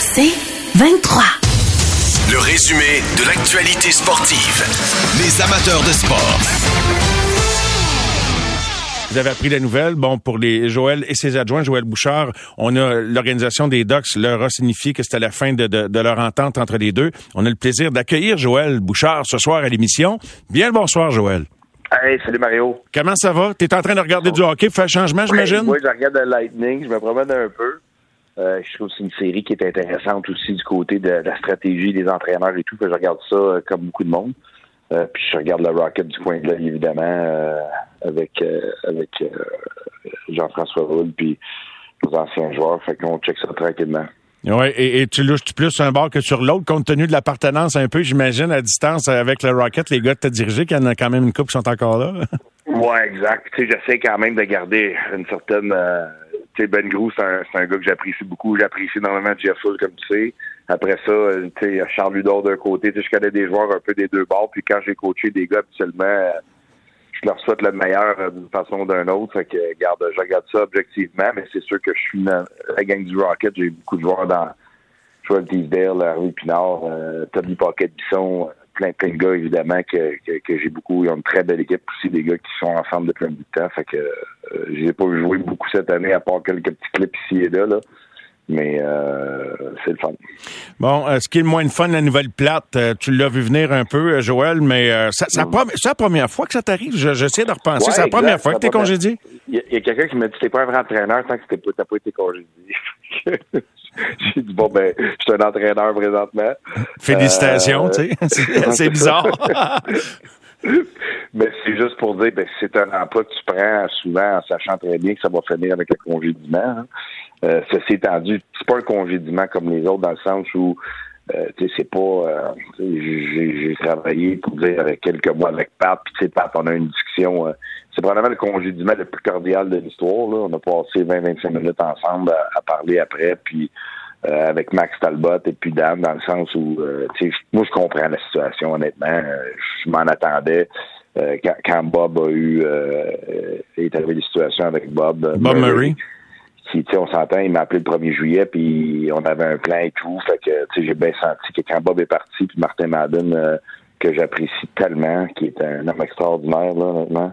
C'est 23. Le résumé de l'actualité sportive. Les amateurs de sport. Vous avez appris la nouvelle. Bon, pour les Joël et ses adjoints, Joël Bouchard, on a l'organisation des Docs leur a signifié que c'était la fin de, de, de, leur entente entre les deux. On a le plaisir d'accueillir Joël Bouchard ce soir à l'émission. Bien le bonsoir, Joël. Hey, salut Mario. Comment ça va? Tu es en train de regarder du hockey? Pour faire changement, j'imagine? Oui, je regarde le Lightning, je me promène un peu. Euh, je trouve que c'est une série qui est intéressante aussi du côté de, la stratégie des entraîneurs et tout. je regarde ça euh, comme beaucoup de monde. Euh, puis je regarde le Rocket du coin de l'œil, évidemment, avec avec Jean-François Roule puis nos anciens joueurs. Fait qu'on check ça tranquillement. Oui, et, tu louches plus sur un bord que sur l'autre, compte tenu de l'appartenance un peu, j'imagine, à distance avec le Rocket, les gars que tu as dirigé, qu'il y en a quand même une couple qui sont encore là. Oui, exact. Tu sais, j'essaie quand même de garder une certaine ben Gros, c'est un, un, gars que j'apprécie beaucoup. J'apprécie énormément Jeff Hull, comme tu sais. Après ça, euh, tu sais, Charles Ludor d'un côté. Je connais des joueurs un peu des deux bords. Puis quand j'ai coaché des gars, habituellement, euh, je leur souhaite le meilleur euh, d'une façon ou d'une autre. Fait que, garde, je regarde ça objectivement, mais c'est sûr que je suis dans la gang du Rocket. J'ai beaucoup de joueurs dans Joel Teasdale, Harvey Pinard, euh, Tommy Pocket-Bisson, plein, plein de gars, évidemment, que, que, que j'ai beaucoup. Ils ont une très belle équipe aussi, des gars qui sont ensemble depuis un bout de temps. Fait que euh, j'ai pas joué beaucoup cette année, à part quelques petits clips ici et là. là. Mais euh, c'est le fun. Bon, euh, ce qui est le moins de fun, la nouvelle plate, tu l'as vu venir un peu, Joël, mais ça, c'est la première fois que ça t'arrive. J'essaie de repenser. Ouais, c'est la première fois que t'es congédié? Il y a, quelqu'un qui m'a dit t'es pas un vrai entraîneur tant que t'as pas été congédié. J'ai dit bon ben, je suis un entraîneur présentement. Félicitations, Euh, tu sais. C'est- C'est bizarre. Mais c'est juste pour dire, ben, c'est un emploi que tu prends souvent en sachant très bien que ça va finir avec un congédiement. hein. Euh, ceci étant dit, c'est pas un congédiement comme les autres dans le sens où euh, tu sais, c'est pas euh, j'ai travaillé pour dire avec quelques mois avec Pat, puis tu sais, Pat, on a une discussion. euh, c'est probablement le congédiement le plus cordial de l'histoire. là. On a passé 20-25 minutes ensemble à, à parler après, puis euh, avec Max Talbot et puis Dan, dans le sens où euh, tu sais, moi je comprends la situation, honnêtement. Euh, je m'en attendais. Euh, quand, quand Bob a eu euh, euh, est arrivé des situations avec Bob. euh, Bob Murray. Qui, tu sais, on s'entend, il m'a appelé le 1er juillet, puis on avait un plan et tout. Fait que, tu sais, j'ai bien senti que quand Bob est parti, puis Martin Madden, euh, que j'apprécie tellement, qui est un homme extraordinaire, là, honnêtement,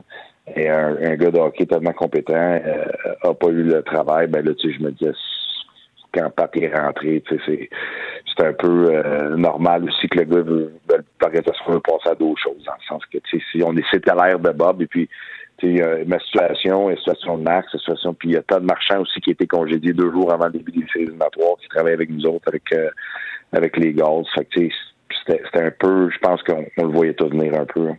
et un, un gars de hockey tellement compétent, euh, a pas eu le travail, ben là, tu sais, je me disais, quand Pat est rentré, tu sais, c'est, c'est un peu euh, normal aussi que le gars veut, veut veut passer à d'autres choses, dans le sens que, tu sais, si on est c'était à l'air de Bob, et puis, euh, ma situation, la situation de Max, la situation, puis il y a Todd Marchand aussi qui a été congédié deux jours avant le début des séries éliminatoires, qui travaille avec nous autres, avec euh, avec les Gals. Fait que, c'était, un peu, je pense qu'on on le voyait tout venir un peu. hein.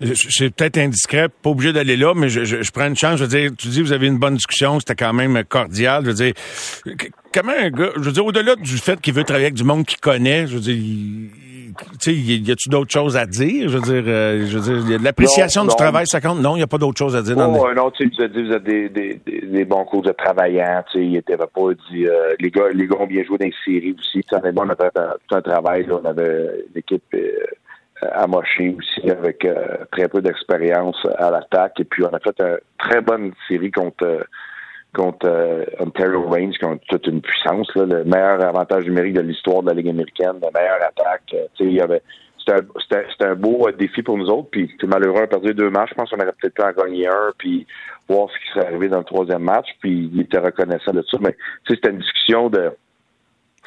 Je- C'est peut-être indiscret, pas obligé d'aller là, mais je, je, je prends une chance. Je veux dire, tu dis vous avez une bonne discussion, c'était quand même cordial. Je veux dire, comment un gars, je veux dire, au-delà du fait qu'il veut travailler avec du monde qu'il connaît, je veux dire, il- y y a-tu d'autres choses à dire? Je veux dire, euh, je veux dire, l'appréciation Non, du non. travail, ça compte? Non, il n'y a pas d'autres choses à dire. le- Oh, autre, tu sais, il nous a dit, vous êtes des, des, des, des bons coachs de travaillants, tu sais, il était pas dit, euh, les gars, les gars ont bien joué dans les séries aussi, tu sais, on avait tout un travail, là, on avait une équipe, euh, amochée aussi, avec euh, très peu d'expérience à l'attaque, et puis on a fait une très bonne série contre, contre euh, Ontario Range, qui ont toute une puissance, là, le meilleur avantage numérique de l'histoire de la Ligue américaine, la meilleure attaque, euh, tu sais, il y avait, c'était un, c'était- c'était un beau euh, défi pour nous autres. Puis c'est malheureux, on a perdu deux matchs. Je pense qu'on aurait peut-être pu en gagner un, puis voir ce qui serait arrivé dans le troisième match. Puis il était reconnaissant de ça. Mais tu sais, c'était une discussion de.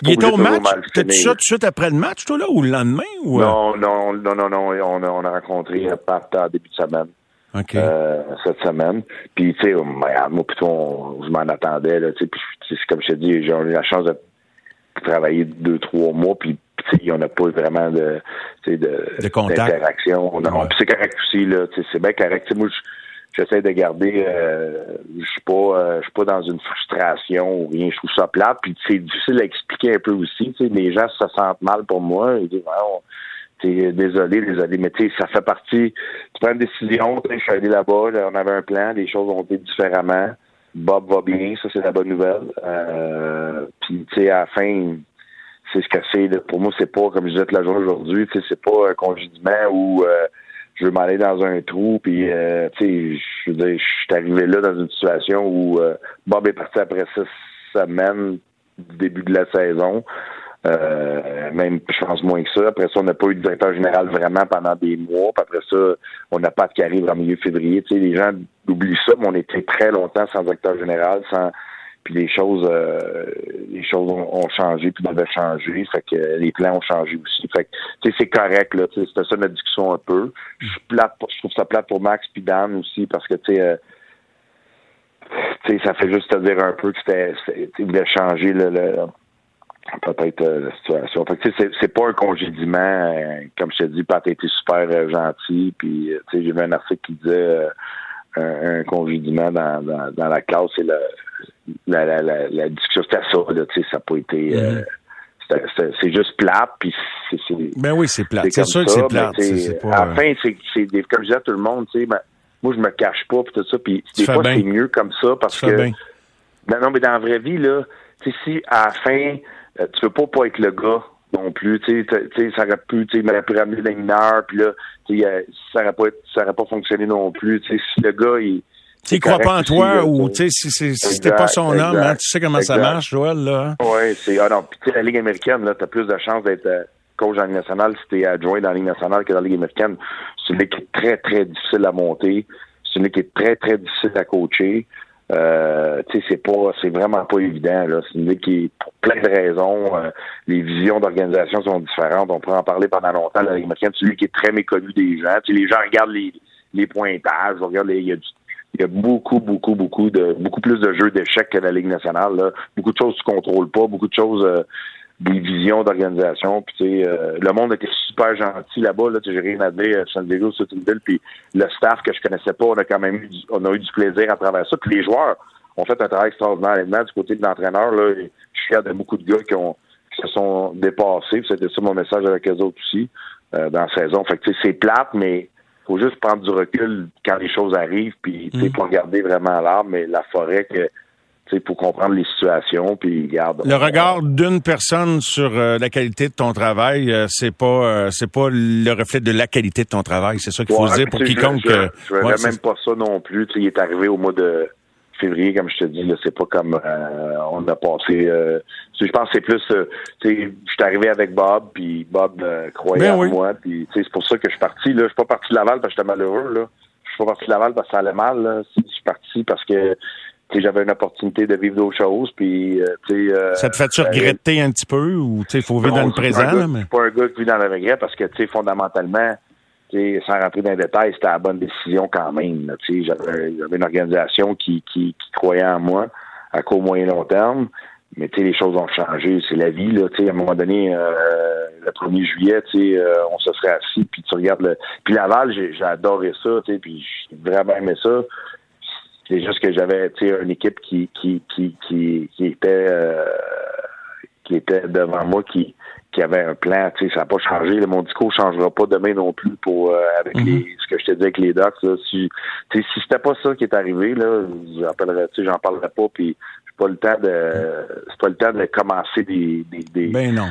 Il était au match? finir. ça tout de suite après le match, toi, là, ou le lendemain? Ou, euh? Non, non, non, non, non. On a, on a rencontré euh, Pat en début de semaine. OK. euh, cette semaine. Puis, tu sais, moi, plutôt, on- je m'en attendais, là, tu sais, puis, comme je te dis, j'ai eu la chance de travailler deux, trois mois, puis, tu sais, on n'a pas vraiment de, tu sais, de, De contact. d'interaction. Non, Ouais. c'est correct aussi, là, tu sais, c'est bien correct. Tu sais, moi, je, j'essaie de garder euh, je suis pas euh, je suis pas dans une frustration ou rien je trouve ça plate puis c'est difficile à expliquer un peu aussi tu sais les gens se sentent mal pour moi ils disent désolé désolé mais tu sais ça fait partie tu prends une décision je suis allé là-bas on avait un plan les choses ont été différemment. Bob va bien ça c'est la bonne nouvelle. Euh, puis tu sais à la fin c'est ce que c'est pour moi c'est pas comme je disais la journée aujourd'hui c'est pas un congédiement ou euh, je veux m'aller dans un trou, puis euh, tu sais, je je suis arrivé là dans une situation où Bob est parti après six semaines du début de la saison. Euh, même, je pense moins que ça. Après ça, on n'a pas eu de directeur général vraiment pendant des mois. Puis après ça, on n'a pas de qui arrive en milieu février. Tu sais, les gens oublient ça, mais on était très longtemps sans directeur général, sans puis les choses euh, les choses ont, changé puis devaient changer fait que les plans ont changé aussi fait que c'est correct là c'était ça notre discussion un peu je suis plate je trouve ça plate pour Max puis Dan aussi parce que tu sais euh, ça fait juste te dire un peu que c'était voulait changer le, peut-être euh, la situation. Fait que c'est, c'est pas un congédiement, comme je t'ai dit, Pat a été super gentil, puis j'ai vu un article qui disait un, congédiement dans, dans, dans, la classe et la, la, la, la discussion, c'était ça, là, tu sais, ça n'a pas été... Euh, mm-hmm. c'est juste plate, puis c'est... Ben oui, c'est plate. C'est sûr que c'est plate. Pas... À la fin, c'est comme je disais à tout le monde, tu sais, ben, moi, je me cache pas, puis tout ça, puis des fois, c'est mieux comme ça, parce que... Ben non, mais dans la vraie vie, là, tu sais, si à la fin, euh, tu veux pas pas être le gars non plus, tu sais, ça aurait pu, tu sais, il pu ramener des mineurs, puis là, tu sais, ça aurait pas, ça aurait pas fonctionné non plus, tu sais, si le gars, il s'il croit pas en toi ou tu sais si, si t'es pas son homme, hein, tu sais comment ça marche, Joël là. Hein? Oui, c'est ah non, puis la Ligue américaine là, t'as plus de chances d'être euh, coach en Ligue nationale si t'es adjoint dans la Ligue nationale que dans la Ligue américaine. C'est une ligue qui est très très difficile à monter, c'est une ligue qui est très très difficile à coacher. Euh, c'est pas, c'est vraiment pas évident. Là. C'est une ligue qui, pour plein de raisons, euh, les visions d'organisation sont différentes. On pourrait en parler pendant longtemps. La Ligue américaine, c'est une qui est très méconnue des gens. Les gens regardent les, les pointages, il y a y a beaucoup, beaucoup, beaucoup de beaucoup plus de jeux d'échecs que la Ligue nationale. Là. Beaucoup de choses tu contrôles pas, beaucoup de choses, euh, des visions d'organisation. Puis tu sais, euh, le monde était super gentil là-bas. Là, j'ai rien à dire. Euh, San Diego, c'est une ville. Puis le staff que je connaissais pas, on a quand même eu du, on a eu du plaisir à travers ça. Puis les joueurs ont fait un travail extraordinaire. du côté de l'entraîneur, là, je suis fier de beaucoup de gars qui ont qui se sont dépassés. C'était ça mon message avec les autres aussi dans la saison. Fait que c'est plate, mais faut juste prendre du recul quand les choses arrivent, puis mm. pas regarder vraiment l'arbre, mais la forêt que pour comprendre les situations, puis garde. Le regard d'une personne sur euh, la qualité de ton travail, euh, c'est pas euh, c'est pas le reflet de la qualité de ton travail, c'est ça qu'il faut dire pour quiconque. Je, je, je même pas ça non plus. il est arrivé au mois de février, comme je te dis, là, c'est pas comme euh, on a passé. Euh, je pense que c'est plus, euh, tu sais, je suis arrivé avec Bob, puis Bob croyait ben en moi, puis c'est pour ça que je suis parti. Là, je suis pas parti de Laval parce que j'étais malheureux. Là, je suis pas parti de Laval parce que ça allait mal. Là. Je suis parti parce que j'avais une opportunité de vivre d'autres choses. Puis, tu sais, ça te fait-tu regretter un petit peu ou il faut vivre dans le présent? Je mais... suis pas un gars qui vit dans le regret parce que, tu sais, fondamentalement, sans rentrer dans les détails, c'était la bonne décision quand même. J'avais une organisation qui, qui, croyait en moi à court, moyen, long terme. Mais les choses ont changé. C'est la vie. Là, à un moment donné, euh, le 1er juillet, euh, on se serait assis, puis tu regardes le. Puis Laval, j'ai adoré ça, puis j'ai vraiment aimé ça. C'est juste que j'avais une équipe qui qui, qui, qui, qui était euh, qui était devant moi qui qu'il y avait un plan. Tu sais, ça n'a pas changé. Mon discours ne changera pas demain non plus pour euh, avec les, mhm. ce que je te dis avec les docs. Là. Si, tu sais, si c'était pas ça qui est arrivé, là, j'appellerais, tu sais, j'en parlerai pas. Puis c'est pas le temps de, c'est pas le temps de commencer des, des, des ben non.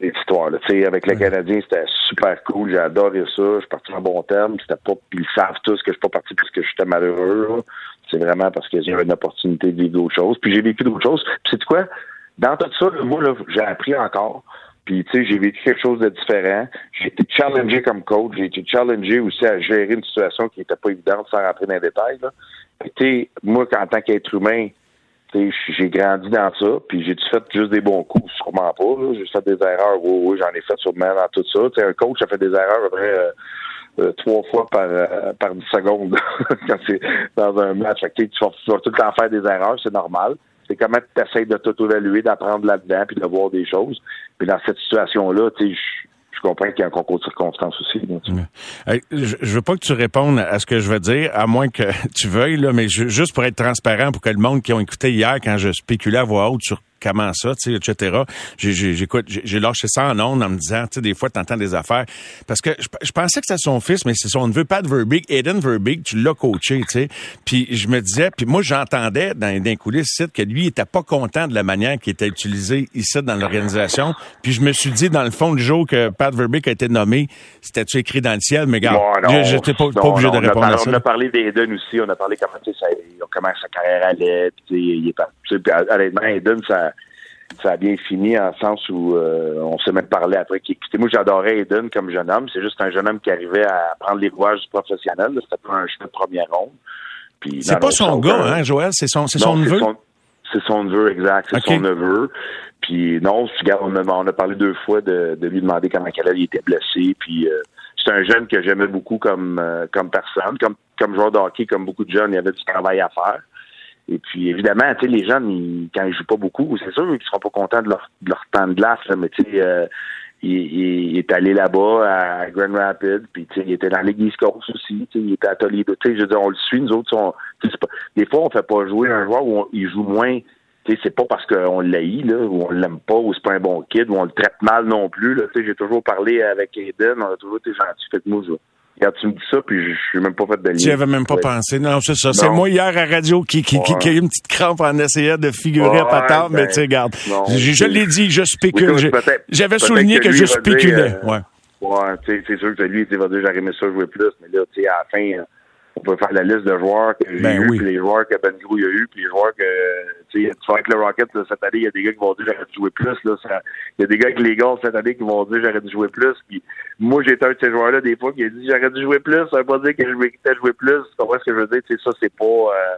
Des histoires. Là. Tu sais, avec les Canadiens, c'était super cool. J'ai adoré ça. Je suis parti en bon terme. C'était pas, ils savent tous que je suis pas parti parce que j'étais malheureux. C'est vraiment parce que j'avais une opportunité de vivre d'autres choses. Puis j'ai vécu d'autres choses. Puis c'est quoi? Dans tout ça, moi, là, j'ai appris encore. Puis, tu sais, j'ai vécu quelque chose de différent. J'ai été challengé comme coach. J'ai été challengé aussi à gérer une situation qui n'était pas évidente sans rentrer dans les détails. Tu sais, moi, en tant qu'être humain, j'ai grandi dans ça, puis j'ai fait juste des bons coups, sûrement pas. J'ai fait des erreurs, oui, oui, j'en ai fait sûrement dans tout ça. sais, un coach a fait des erreurs à euh, euh, trois fois par euh, par 10 secondes quand c'est dans un match. Que, tu, vas, tu vas tout le temps faire des erreurs, c'est normal c'est comment tu essaies de t'auto-évaluer, d'apprendre là-dedans, puis de voir des choses. Puis dans cette situation-là, tu sais, je comprends qu'il y a un concours de circonstances aussi. je, je veux pas que tu répondes à ce que je veux dire, à moins que tu veuilles, là, mais juste pour être transparent, pour que le monde qui ont écouté hier quand je spéculais à voix haute sur comment ça, tu sais, etc. J'écoute, j'ai lâché ça en ondes en me disant, tu sais, des fois, tu entends des affaires. Parce que je, pensais que c'était son fils, mais c'est son neveu, Pat Verbeek, Eden Verbeek, tu l'as coaché, tu sais. Puis je me disais, puis moi, j'entendais dans, dans coulisses que lui, il était pas content de la manière qui était utilisée ici dans l'organisation. Puis je me suis dit, dans le fond, le jour que Pat Verbeek a été nommé, c'était-tu écrit dans le ciel? Mais gars, j'étais pas, pas, obligé de répondre à ça. On a parlé d'Eden aussi, on a parlé comment, ça, comment sa carrière allait, puis il est pas, honnêtement, Eden, ça ça a bien fini en sens où euh, on s'est même parlé après. Moi, j'adorais Eden comme jeune homme. C'est juste un jeune homme qui arrivait à prendre les rouages du professionnel. C'était pas un chemin de première ronde. C'est pas son gars, hein, Joël? C'est son, c'est son neveu? C'est son neveu, exact. C'est son neveu. Puis non, on a, on a parlé deux fois de, lui demander comment il était blessé. Puis euh, c'est un jeune que j'aimais beaucoup comme euh, comme personne, comme comme joueur de hockey, comme beaucoup de jeunes, il y avait du travail à faire. Et puis, évidemment, tu sais, les jeunes, ils, quand ils jouent pas beaucoup, c'est sûr qu'ils seront pas contents de leur, de leur temps de glace, mais tu sais, euh, il, est allé là-bas à Grand Rapids, puis tu sais, il était dans l'église Coast aussi, tu sais, il était à Toledo, tu sais, je veux dire, on le suit, nous autres, on, pas, des fois, on fait pas jouer un joueur où il joue moins, tu sais, c'est pas parce qu'on l'haït, là, ou on l'aime pas, ou c'est pas un bon kid, ou on le traite mal non plus, là, tu sais, j'ai toujours parlé avec Aiden, on a toujours été gentil, fait que moi, je, Tu me dis ça, puis je suis même pas fait de lien. Tu avais même pas pensé. Non, c'est ça. C'est moi hier à radio qui, qui, qui, a eu une petite crampe en essayant de figurer à patate, mais ben, tu sais, regarde. Je, l'ai dit, je spécule. J'avais souligné que, je spéculais. Euh, ouais. Ouais, tu sais, c'est sûr que lui, il va dire, j'aurais aimé ça jouer plus, mais là, tu sais, à la fin, on peut faire la liste de joueurs que j'ai ben eu, puis les joueurs que Ben Grou a eu, puis les joueurs que tu sais, tu avec le Rocket cette année, il y a des gars qui vont dire j'aurais dû jouer plus. Là, il y a des gars avec les gars cette année qui vont dire j'aurais dû jouer plus. Puis moi, j'ai été un de ces joueurs-là des fois qui a dit j'aurais dû jouer plus. Ça veut pas dire que je méritais jouer plus. Tu comprends ce que je veux dire? Tu sais, ça, c'est pas. Euh,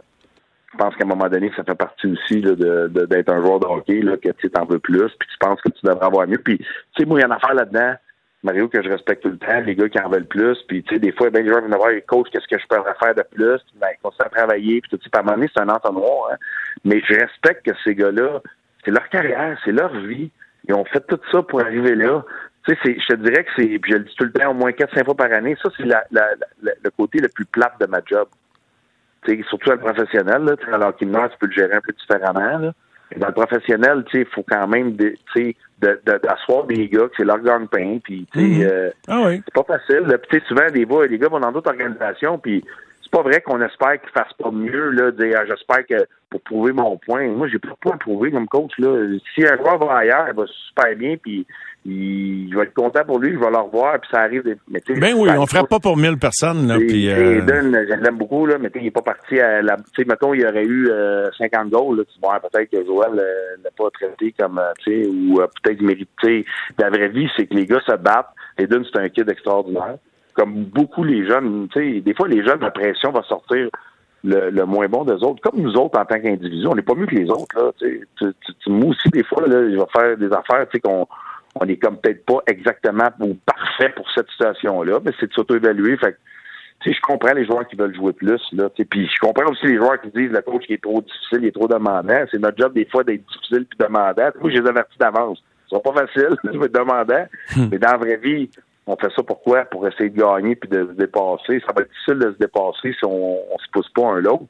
je pense qu'à un moment donné, ça fait partie aussi là, de, d'être un joueur de hockey, là, que tu t'en veux plus, puis tu penses que tu devrais avoir mieux. Puis, tu sais, moi, il y a une affaire là-dedans Mario, que je respecte tout le temps, les gars qui en veulent plus, puis tu sais, des fois, ben, les joueurs viennent voir, coach, qu'est-ce que je peux faire de plus, ben, continuent à travailler, puis tout, par moment c'est un entonnoir, hein. mais je respecte que ces gars-là, c'est leur carrière, c'est leur vie, ils ont fait tout ça pour arriver là. Tu sais, je te dirais que c'est, puis je le dis tout le temps, au moins 4-5 fois par année, ça, c'est la, le côté le plus plate de ma job. Tu sais, surtout dans le professionnel, là, alors qu'il meurt, tu peux le gérer un peu différemment, là. Dans le professionnel, tu sais, il faut quand même, tu sais, d'asseoir de, des gars que c'est leur gagne-pain, puis tu sais, mhm. euh, ah oui. c'est pas facile. Puis souvent, des fois, les gars vont dans d'autres organisations, puis c'est pas vrai qu'on espère qu'ils fassent pas mieux, là, dire ah, j'espère que pour prouver mon point. Moi, j'ai pas de point à prouver comme coach, là. Si un joueur va ailleurs, il va super bien, puis il, je vais être content pour lui, je vais le revoir, puis ça arrive. Mais, ben oui, on ferait pas pour mille personnes. Là, puis, euh... je l'aime beaucoup, là, mais il n'est pas parti à la. Tu sais, mettons, il y aurait eu 50 euh, goals. Là, vois peut-être que Joël euh, l'a pas traité comme, euh, tu sais, ou peut-être il mérite. La vraie vie, c'est que les gars se battent. Eden, c'est un kid extraordinaire. Comme beaucoup les jeunes, tu sais, des fois, les jeunes, la pression va sortir. Le, le, moins bon des autres. Comme nous autres, en tant qu'individu, on n'est pas mieux que les autres. Là, tu, tu, moi aussi, des fois, là, je vais faire des affaires tu sais, qu'on on est comme peut-être pas exactement ou parfait pour cette situation-là, mais c'est de s'auto-évaluer. Fait je comprends les joueurs qui veulent jouer plus, là, puis je comprends aussi les joueurs qui disent le coach qui est trop difficile, il est trop demandant. C'est notre job des fois d'être difficile puis demandant. Moi, je les avertis d'avance. Ce sera pas facile, je vais être demandant, hmm. mais dans la vraie vie, on fait ça pourquoi? Pour essayer de gagner puis de se dépasser. Ça va être difficile de se dépasser si on, on se pousse pas un l'autre.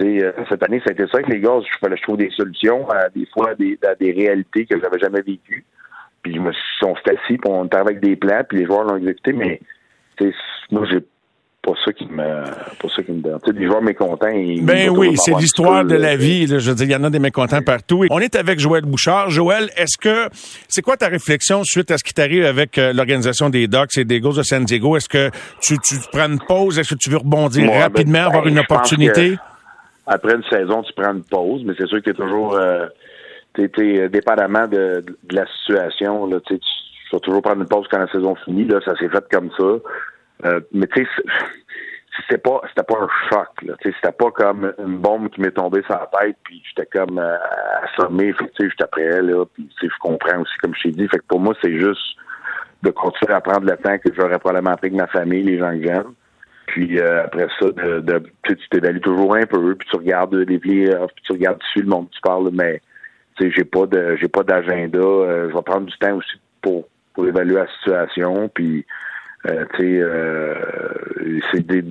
Euh, cette année, ça a été ça avec les gars. Je je trouve des solutions à des fois à des, à des réalités que j'avais jamais vécues. Puis je me s'est assis, puis on était avec des plans, puis les joueurs l'ont exécuté, mais moi, j'ai pas ça qui me pas ça qui me donne. Tu sais, des joueurs mécontents. Ils, ben oui, c'est l'histoire de la vie. Là, je veux dire, il y en a des mécontents partout. On est avec Joël Bouchard. Joël, est-ce que c'est quoi ta réflexion suite à ce qui t'arrive avec euh, l'organisation des Ducks et des Eagles de San Diego? Est-ce que tu, tu prends une pause? Est-ce que tu veux rebondir ben, rapidement, avoir une opportunité? Après une saison, tu prends une pause, mais c'est sûr que tu toujours euh, t'es, dépendamment de, de, la situation, là, tu vas toujours prendre une pause quand la saison finit, là, ça s'est fait comme ça. Euh, mais tu sais, c'était pas c'était pas un choc, là, c'était pas comme une bombe qui m'est tombée sur la tête, puis j'étais comme euh, assommé, fait que j'étais prêt, là, puis je comprends aussi, comme je t'ai dit, fait que pour moi, c'est juste de continuer à prendre le temps que j'aurais probablement pris avec ma famille, les gens que j'aime. Puis euh, après ça, de, de tu t'évalues toujours un peu, puis tu regardes les puis tu regardes dessus le monde tu parles, mais j'ai pas j'ai pas d'agenda. Euh, je vais prendre du temps aussi pour pour évaluer la situation, puis euh, euh, c'est des,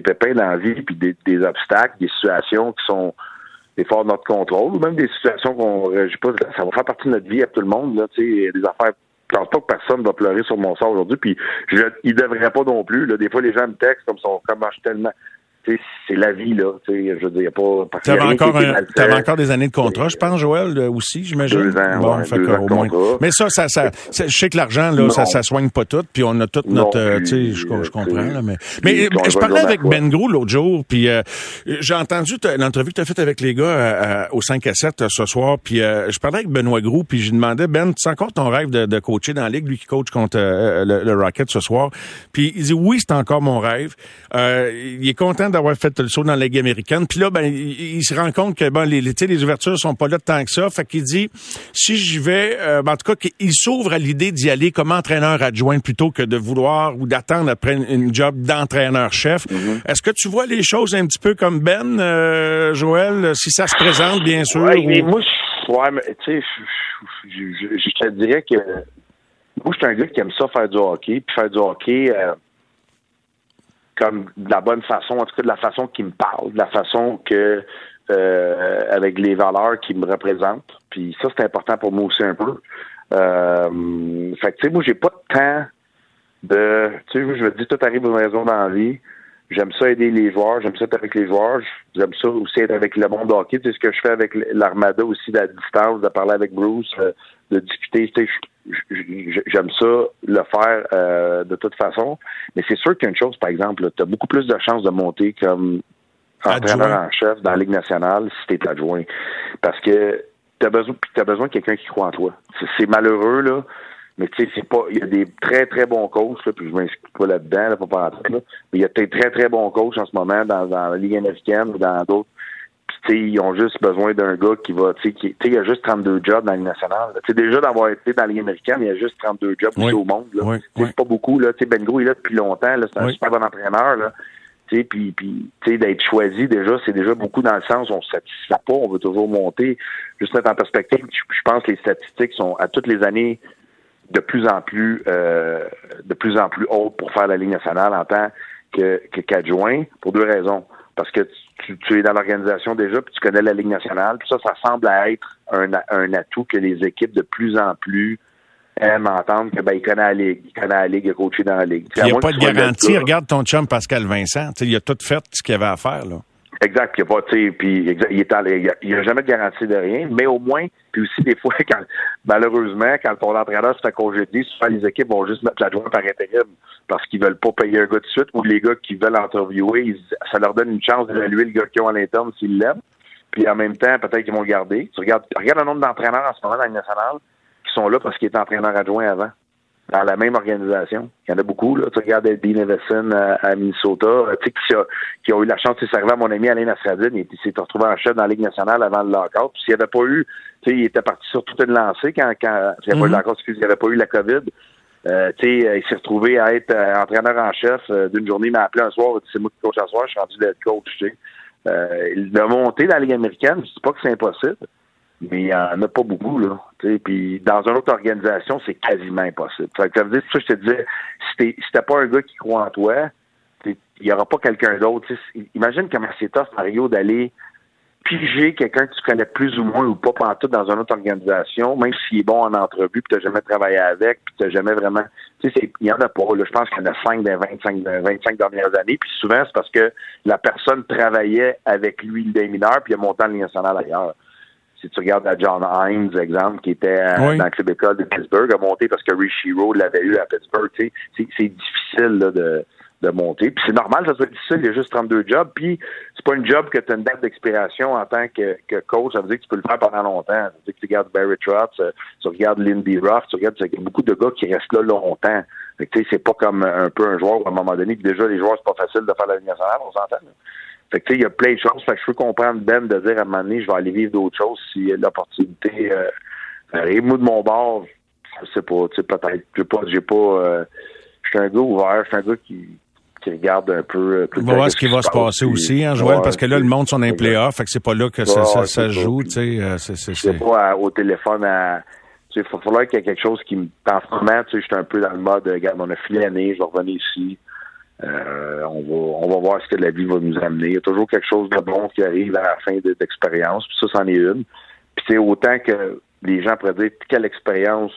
pépins dans la vie, puis des, obstacles, des situations qui sont des de notre contrôle, ou même des situations qu'on, sais pas, ça va faire partie de notre vie à tout le monde, là, des affaires je pense pas que personne va pleurer sur mon sort aujourd'hui, puis je, il devrait pas non plus. Là. Des fois, les gens me textent comme ça, comme je tellement c'est la vie, là. Je veux dire, pas. Tu avais, encore, encore des années de contrat, je pense, Joël, aussi, j'imagine? Deux ans, bon, fait deux au moins. Mais ça, ça, ça, je sais que l'argent, là, ça, ça soigne pas tout, puis on a toute notre. Euh, tu sais, je, je, comprends, là, mais. Mais je parlais avec Ben Gros l'autre jour, puis euh, j'ai entendu l'entrevue que tu as faite avec les gars euh, au 5 à 7 ce soir, puis je parlais avec Benoît Gros, puis je lui demandais, Ben, tu encore ton rêve de, de, coacher dans la ligue, lui qui coach contre le, le, Rocket ce soir? Puis il dit, oui, c'est encore mon rêve. il est content d'avoir fait le saut dans la Ligue américaine. Puis là, ben, il, se rend compte que ben, les, les, les ouvertures sont pas là tant que ça. Fait qu'il dit, si j'y vais, euh, ben, en tout cas, qu'il s'ouvre à l'idée d'y aller comme entraîneur adjoint plutôt que de vouloir ou d'attendre après une, job d'entraîneur-chef. Mm-hmm. Est-ce que tu vois les choses un petit peu comme Ben, euh, Joël, si ça se présente, bien sûr? Ouais, mais moi, ouais, mais, tu sais, je, te dirais que moi, je suis un gars qui aime ça faire du hockey. Puis faire du hockey... Euh, comme de la bonne façon, en tout cas de la façon qui me parle, de la façon que euh, avec les valeurs qui me représentent. Puis ça, c'est important pour moi aussi un peu. Euh, fait que tu sais, moi, j'ai pas de temps de. Tu sais, je me dis tout arrive une raison dans la vie. J'aime ça aider les joueurs, j'aime ça être avec les joueurs, j'aime ça aussi être avec le monde hockey. C'est ce que je fais avec l'armada aussi, de la distance, de parler avec Bruce, euh, de discuter. J'aime ça le faire euh, de toute façon. Mais c'est sûr qu'il y a une chose, par exemple, tu as beaucoup plus de chances de monter comme entraîneur en chef dans la Ligue nationale si tu es adjoint. Parce que tu as besoin, as besoin de quelqu'un qui croit en toi. C'est malheureux, là. Mais tu sais, c'est pas. Il y a des très, très bons coachs, là, puis je m'inscris pas là-dedans, là, pas pas là. Mais il y a des très, très bons coachs en ce moment dans, dans la Ligue américaine ou dans d'autres ils ont juste besoin d'un gars qui va, tu sais, il y a juste 32 jobs dans la Ligue nationale. Tu déjà d'avoir été dans la Ligue américaine, il y a juste 32 jobs au monde. Là. C'est pas beaucoup. Là. Tu sais, Ben il est là depuis longtemps. Là. C'est un super bon entraîneur. Là. Tu sais, puis, puis tu sais, d'être choisi déjà, c'est déjà beaucoup dans le sens on se satisfait pas, on veut toujours monter. Juste mettre en perspective, je pense que les statistiques sont à toutes les années de plus en plus euh, de plus en plus hautes pour faire la Ligue nationale en tant que qu'adjoint, pour deux raisons. Parce que tu, es dans l'organisation déjà, puis tu connais la Ligue nationale. Puis ça, ça semble être un, un atout que les équipes de plus en plus aiment entendre que ben il connaît la Ligue, il connaît la Ligue, il a coaché dans la Ligue. Il n'y a pas de garantie. Regarde ton chum Pascal Vincent. il a tout fait ce qu'il avait à faire. là. Exact, il a pas, tu puis il est il a jamais de garantie de rien, mais au moins, puis aussi des fois, quand malheureusement, quand ton entraîneur se fait congédier, souvent les équipes vont juste mettre l'adjoint par intérim parce qu'ils veulent pas payer un gars de suite ou les gars qui veulent interviewer, ça leur donne une chance d'évaluer le gars qui ont à l'interne s'ils l'aiment. Puis en même temps, peut-être qu'ils vont le garder. Tu regardes, regarde le nombre d'entraîneurs en ce moment dans la nationale qui sont là parce qu'ils étaient entraîneurs adjoints avant dans la même organisation. Il y en a beaucoup. Là. Tu regardes Dean Everson à, Minnesota, euh, tu sais, qui, a, qui ont eu la chance, de s'arriver à mon ami Alain Nasradine, il s'est retrouvé en chef dans la Ligue nationale avant le lockout. S'il n'y avait pas eu, tu sais, il était parti sur toute une lancée quand, quand il n'y avait, mm -hmm. avait, pas eu la COVID. Euh, tu sais, euh, il s'est retrouvé à être euh, entraîneur en chef d'une journée, il m'a appelé un soir, il dit c'est moi qui coach un soir, je suis rendu d'être coach, tu sais. Euh, de monter dans la Ligue américaine, je dis pas que c'est impossible mais il n'y en a pas beaucoup, là. Puis dans une autre organisation, c'est quasiment impossible. ça veut dire, ça, je te disais, si t'es pas un gars qui croit en toi, il n'y aura pas quelqu'un d'autre. Imagine comment c'est tough, Mario, d'aller piger quelqu'un que tu connais plus ou moins ou pas pendant tout dans une autre organisation, même s'il est bon en entrevue, puis tu n'as jamais travaillé avec, puis tu n'as jamais vraiment... Tu sais, il n'y en a pas. Là, je pense qu'il y en a 5 des 25, 25 dernières années, puis souvent, c'est parce que la personne travaillait avec lui, le mineur, puis il a monté en ligne nationale ailleurs si tu regardes à John Hines, exemple, qui était dans le club école de Pittsburgh, a monté parce que Rishi Rowe l'avait eu à Pittsburgh. C'est, c'est difficile là, de, de monter. Puis c'est normal, ça soit difficile, il y a juste 32 jobs. Puis c'est pas une job que tu as une date d'expiration en tant que, que, coach. Ça veut dire que tu peux le faire pendant longtemps. Ça veut dire que tu regardes Barry Trotz, euh, tu regardes Lindy Ruff, tu regardes, il y a beaucoup de gars qui restent là longtemps. Fait que, c'est pas comme un peu un joueur à un moment donné, déjà les joueurs, c'est pas facile de faire la ligne nationale, on s'entend. Fait que, il y a plein de choses. Fait que je peux comprendre Ben de dire à un moment donné, je vais aller vivre d'autres choses si l'opportunité euh, arrive. Moi, de mon bord, je sais pas, tu sais, peut-être. J'ai pas, j'ai pas, euh, je suis un gars ouvert, je suis un gars qui, qui regarde un peu. Euh, On va voir ce qui va se passer aussi, hein, Joël, parce que là, le monde sont dans les playoffs, fait que c'est pas là que ça, ça, joue, tu sais. c'est, c'est, pas au téléphone à Il va falloir qu'il y ait quelque chose qui me. En ce moment, tu sais, j'étais un peu dans le mode, regarde, on a filé l'année, je vais revenir ici. Euh, on va on va voir ce que la vie va nous amener. Il y a toujours quelque chose de bon qui arrive à la fin de l'expérience. Puis ça, c'en est une. Puis c'est autant que les gens pourraient dire quelle expérience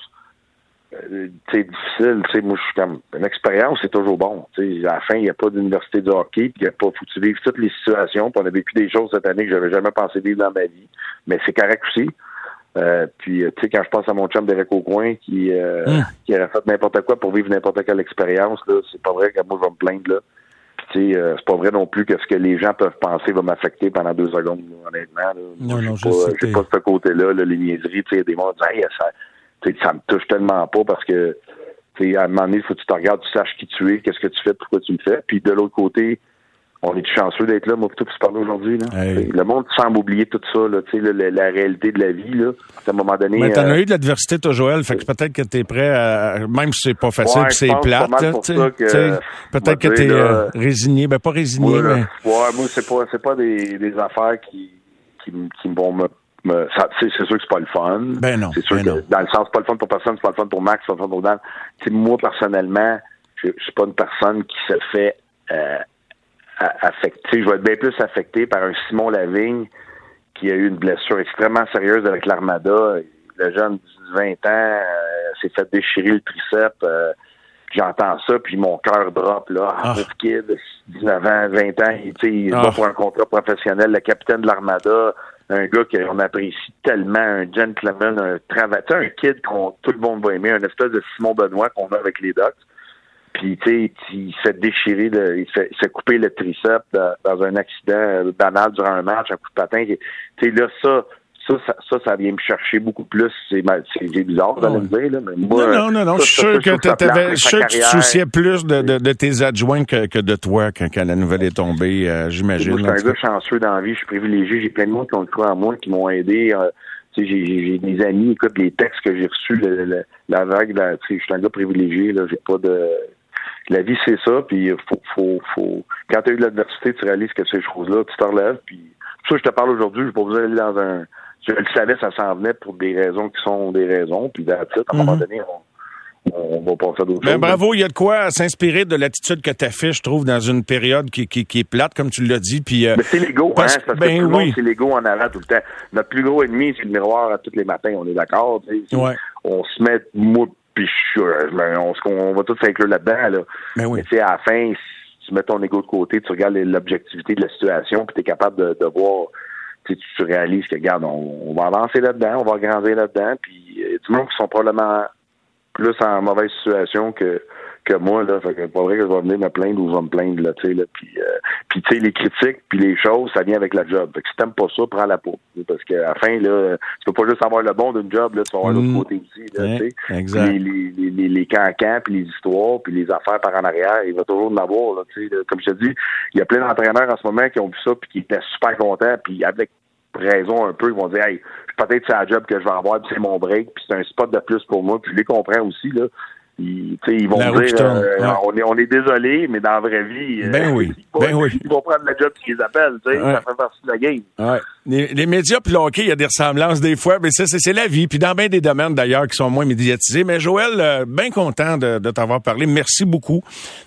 euh, c'est difficile, tu sais, moi je suis comme une expérience, c'est toujours bon. À la fin, il n'y a pas d'université de hockey, il n'y a pas faut tu vivre toutes les situations. Puis on a vécu des choses cette année que j'avais jamais pensé vivre dans ma vie. Mais c'est correct aussi. Euh, puis tu sais, quand je pense à mon chum Derek Aucoin qui, euh, Hum. qui aurait fait n'importe quoi pour vivre n'importe quelle expérience, là, c'est pas vrai que moi je vais me plaindre là. Puis, tu sais, euh, c'est pas vrai non plus que ce que les gens peuvent penser va m'affecter pendant deux secondes, là, honnêtement. Là. Non, non, j'ai je sais pas, j'ai pas ce côté-là, là, les niaiseries, tu sais, des gens disent, hey, ça, ça me touche tellement pas parce que, tu sais, à un moment donné, il faut que tu te regardes, tu saches qui tu es, qu'est-ce que tu fais, pourquoi tu le fais. Puis de l'autre côté, on est chanceux d'être là, moi, plutôt que se parler aujourd'hui. Là. Hey. Le monde semble oublier tout ça, là, la, la réalité de la vie. Là. À un moment donné. Mais t'en euh, as eu de l'adversité, toi, Joël, fait que peut-être que t'es prêt à, même si c'est pas facile Ouais, c'est plate, pour euh, peut-être que t'es euh, résigné, ben pas résigné, mais... ouais, moi, c'est pas, c'est pas des, des affaires qui, qui, qui vont me. me- ça- c'est, sûr que c'est pas le fun. Ben non, C'est sûr ben que, non. dans le sens, c'est pas le fun pour personne, c'est pas le fun pour Max, c'est pas le fun pour Dan. Moi, personnellement, je, je suis pas une personne qui se fait, euh, a- affecter. Je vais être bien plus affecté par un Simon Lavigne qui a eu une blessure extrêmement sérieuse avec l'Armada. Le jeune de 20 ans euh, s'est fait déchirer le triceps. euh, J'entends ça, puis mon cœur drop, là. Ah. Pauvre kid, 19 ans, 20 ans, il, il Ah. bat pour un contrat professionnel, le capitaine de l'Armada, un gars qu'on apprécie tellement, un gentleman, un travailleur, un kid qu'on tout le monde va aimer, un espèce de Simon Benoît qu'on a avec les Ducks. Puis, tu sais, il se fait déchirer, le- il, se fait, il se fait couper le triceps dans, dans un accident euh, banal durant un match, un coup de patin. Tu sais, là, ça, ça, ça, ça, ça vient me chercher beaucoup plus. C'est bizarre, vous allez me dire, là, mais moi... non, non, non, non, je suis sûr que que tu te souciais plus de, de, de tes adjoints que, que de toi quand, quand la nouvelle est tombée, euh, j'imagine. je suis un gars chanceux dans la vie, je suis privilégié, j'ai plein de monde qui ont cru en moi, qui m'ont aidé. euh, j'ai- des amis, écoute, les textes que j'ai reçus, le- le- la vague, la- sais, je suis un gars privilégié, j'ai pas de... La vie, c'est ça, puis faut, faut, faut... Quand tu as eu de l'adversité, tu réalises que ces choses-là, tu te relèves, puis... Ça je te parle aujourd'hui, j'ai pas besoin d'aller dans un... Je le savais, ça s'en venait pour des raisons qui sont des raisons, puis à un moment donné, on, on va passer à d'autres Ben, choses. bravo, il y a de quoi s'inspirer de l'attitude que tu fait, je trouve, dans une période qui, qui, qui est plate, comme tu l'as dit. Puis, euh, Mais c'est l'ego, parce- hein? Parce ben que tout le monde, oui. c'est l'ego en avant tout le temps. Notre plus gros ennemi, c'est le miroir à tous les matins. On est d'accord. Ouais. On se met, moi, puis on, on va tous s'inclure là-dedans, là. Ben oui. Mais tu sais, à la fin, si tu mets ton ego de côté, tu regardes l'objectivité de la situation, puis tu es capable de, de voir, tu réalises que, regarde, on, on va avancer là-dedans, on va grandir là-dedans, puis euh, du monde qui sont probablement plus en mauvaise situation que que moi là fait que pas vrai que je vais venir me plaindre ou je vais me plaindre là tu sais là puis euh, puis tu sais les critiques puis les choses ça vient avec la job fait que si t'aimes pas ça prends la peau parce que à la fin là tu peux pas juste avoir le bon d'une job là tu vas avoir Mm. l'autre côté aussi là Ouais, tu sais les les les les, les cancans puis les histoires puis les affaires par en arrière il va toujours en avoir là tu sais comme je te dis il y a plein d'entraîneurs en ce moment qui ont vu ça puis qui étaient super contents puis avec raison un peu, ils vont dire hey, peut-être c'est la job que je vais avoir, puis c'est mon break, puis c'est un spot de plus pour moi, puis je les comprends aussi là. Ils, ils vont La dire euh, ouais. on est on est désolé, mais dans la vraie vie, euh, Ben oui, ils, vont, ben oui. ils vont prendre la job qui les appelle, tu sais, Ouais. ça fait partie de la game. Ouais. Les, les médias puis il y a des ressemblances des fois, mais ça, c'est c'est la vie. Puis dans bien des domaines d'ailleurs qui sont moins médiatisés. Mais Joël, euh, bien content de, de t'avoir parlé. Merci beaucoup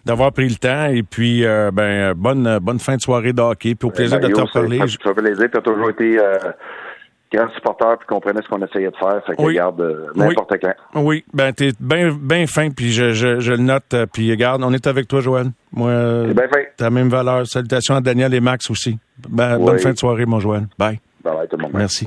d'avoir pris le temps. Et puis, euh, ben, bonne, bonne fin de soirée de hockey. Puis au plaisir de Mario, t'en ça- fait plaisir, tu as toujours été euh, grand supporter, puis comprenais ce qu'on essayait de faire, fait que Oui. regarde euh, n'importe quand. Oui, ben t'es bien ben fin, puis je, je, je le note. euh, Puis regarde, on est avec toi, Joël. Moi, fait. t'as la même valeur. Salutations à Daniel et Max aussi. Ben, Oui. Bonne fin de soirée, mon Joël. Bye. Bye bye, tout le monde. Merci.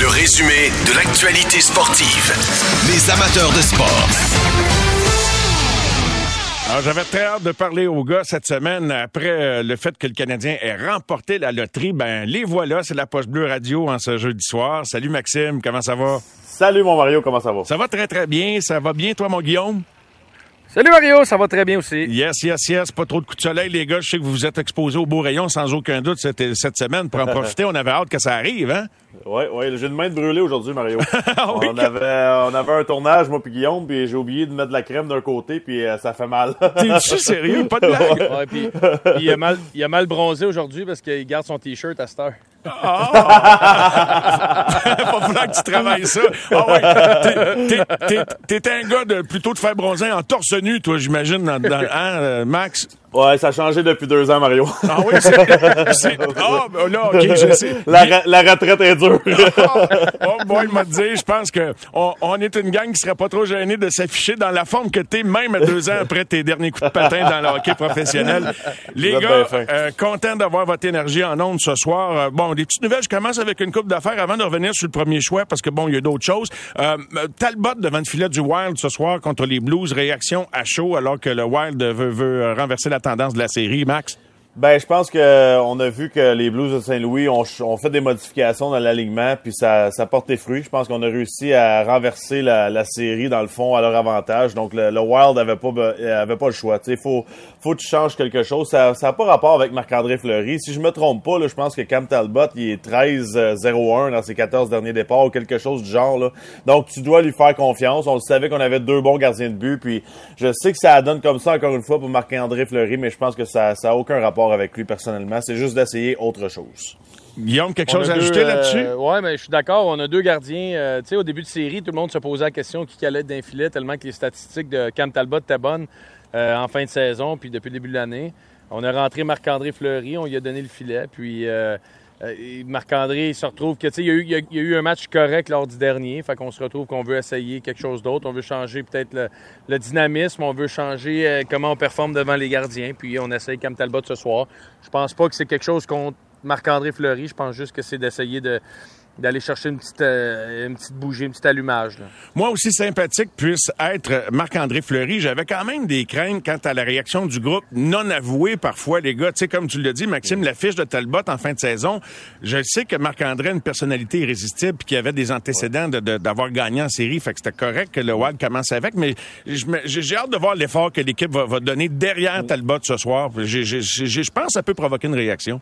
Le résumé de l'actualité sportive. Les amateurs de sport. Alors, j'avais très hâte de parler aux gars cette semaine après euh, le fait que le Canadien ait remporté la loterie. Ben, les voilà, c'est la Poche Bleue Radio en ce jeudi soir. Salut Maxime, comment ça va? Salut mon Mario, comment ça va? Ça va très très bien. Ça va bien, toi, mon Guillaume? Salut Mario, ça va très bien aussi. Yes, yes, yes. Pas trop de coups de soleil, les gars. Je sais que vous vous êtes exposés au beau rayon sans aucun doute cette, cette semaine. Pour en profiter, on avait hâte que ça arrive, hein? Oui, oui. J'ai une main de brûlée aujourd'hui, Mario. on, avait, on avait un tournage, moi puis Guillaume, puis j'ai oublié de mettre de la crème d'un côté, puis euh, ça fait mal. T'es-tu sérieux? Pas de blague? Ouais, puis, puis il, a mal, il a mal bronzé aujourd'hui parce qu'il garde son T-shirt à cette heure. Ah! Que tu travailles ça. Ah ouais. T'es- t'es- T'es t'es un gars de plutôt de faire bronzer en torse nu, toi, j'imagine, dans, dans- hein, euh, Max? Ouais, ça a changé depuis deux ans, Mario. Ah oui, c'est. Ah, ben là, OK, je sais. la, la retraite est dure. oh boy, il m'a dit, je pense que on, on est une gang qui serait pas trop gêné de s'afficher dans la forme que t'es, même deux ans après tes derniers coups de patin dans le hockey professionnel. Les gars, euh, content d'avoir votre énergie en ondes ce soir. Euh, bon, des petites nouvelles, je commence avec une coupe d'affaires avant de revenir sur le premier choix, parce que bon, il y a d'autres choses. Euh, Talbot devant le filet du Wild ce soir contre les Blues, réaction à chaud, alors que le Wild veut, veut euh, renverser la tendance de la série, Max? Ben, je pense que on a vu que les Blues de Saint-Louis ont, fait des modifications dans l'alignement, puis ça, porte des fruits. Je pense qu'on a réussi à renverser la, série dans le fond à leur avantage. Donc le, Wild avait pas avait pas le choix. Sais, faut faut que tu changes quelque chose. Ça ça a pas rapport avec Marc-André Fleury. Si je me trompe pas, là, je pense que Cam Talbot il est 13-0-1 dans ses 14 derniers départs ou quelque chose du genre. Là. Donc tu dois lui faire confiance. On le savait qu'on avait deux bons gardiens de but, puis je sais que ça donne comme ça encore une fois pour Marc-André Fleury, mais je pense que ça ça a aucun rapport avec lui personnellement. C'est juste d'essayer autre chose. Guillaume, quelque On chose à deux, ajouter euh, là-dessus? Ouais, mais je suis d'accord. On a deux gardiens. euh, tu sais, au début de série, tout le monde se posait la question qui allait être d'un filet tellement que les statistiques de Cam Talbot étaient bonnes euh, en fin de saison puis depuis le début de l'année. On a rentré Marc-André Fleury, on lui a donné le filet. Puis euh, euh, Marc-André, se retrouve que, il y, a eu- il eu un match correct lors du dernier. Fait qu'on se retrouve qu'on veut essayer quelque chose d'autre. On veut changer peut-être le, dynamisme. On veut changer comment on performe devant les gardiens. Puis on essaye Cam Talbot ce soir. Je pense pas que c'est quelque chose contre Marc-André Fleury. Je pense juste que c'est d'essayer de d'aller chercher une petite, euh, une petite bougie, une petite allumage. là. Moi aussi sympathique puisse être Marc-André Fleury, j'avais quand même des craintes quant à la réaction du groupe non avouée parfois, les gars. Tu sais, comme tu l'as dit, Maxime, la fiche de Talbot en fin de saison, je sais que Marc-André a une personnalité irrésistible puis qu'il avait des antécédents de- de- d'avoir gagné en série, fait que c'était correct que le Wild commence avec, mais j'ai hâte de voir l'effort que l'équipe va, va donner derrière Talbot ce soir. Je pense que ça peut provoquer une réaction.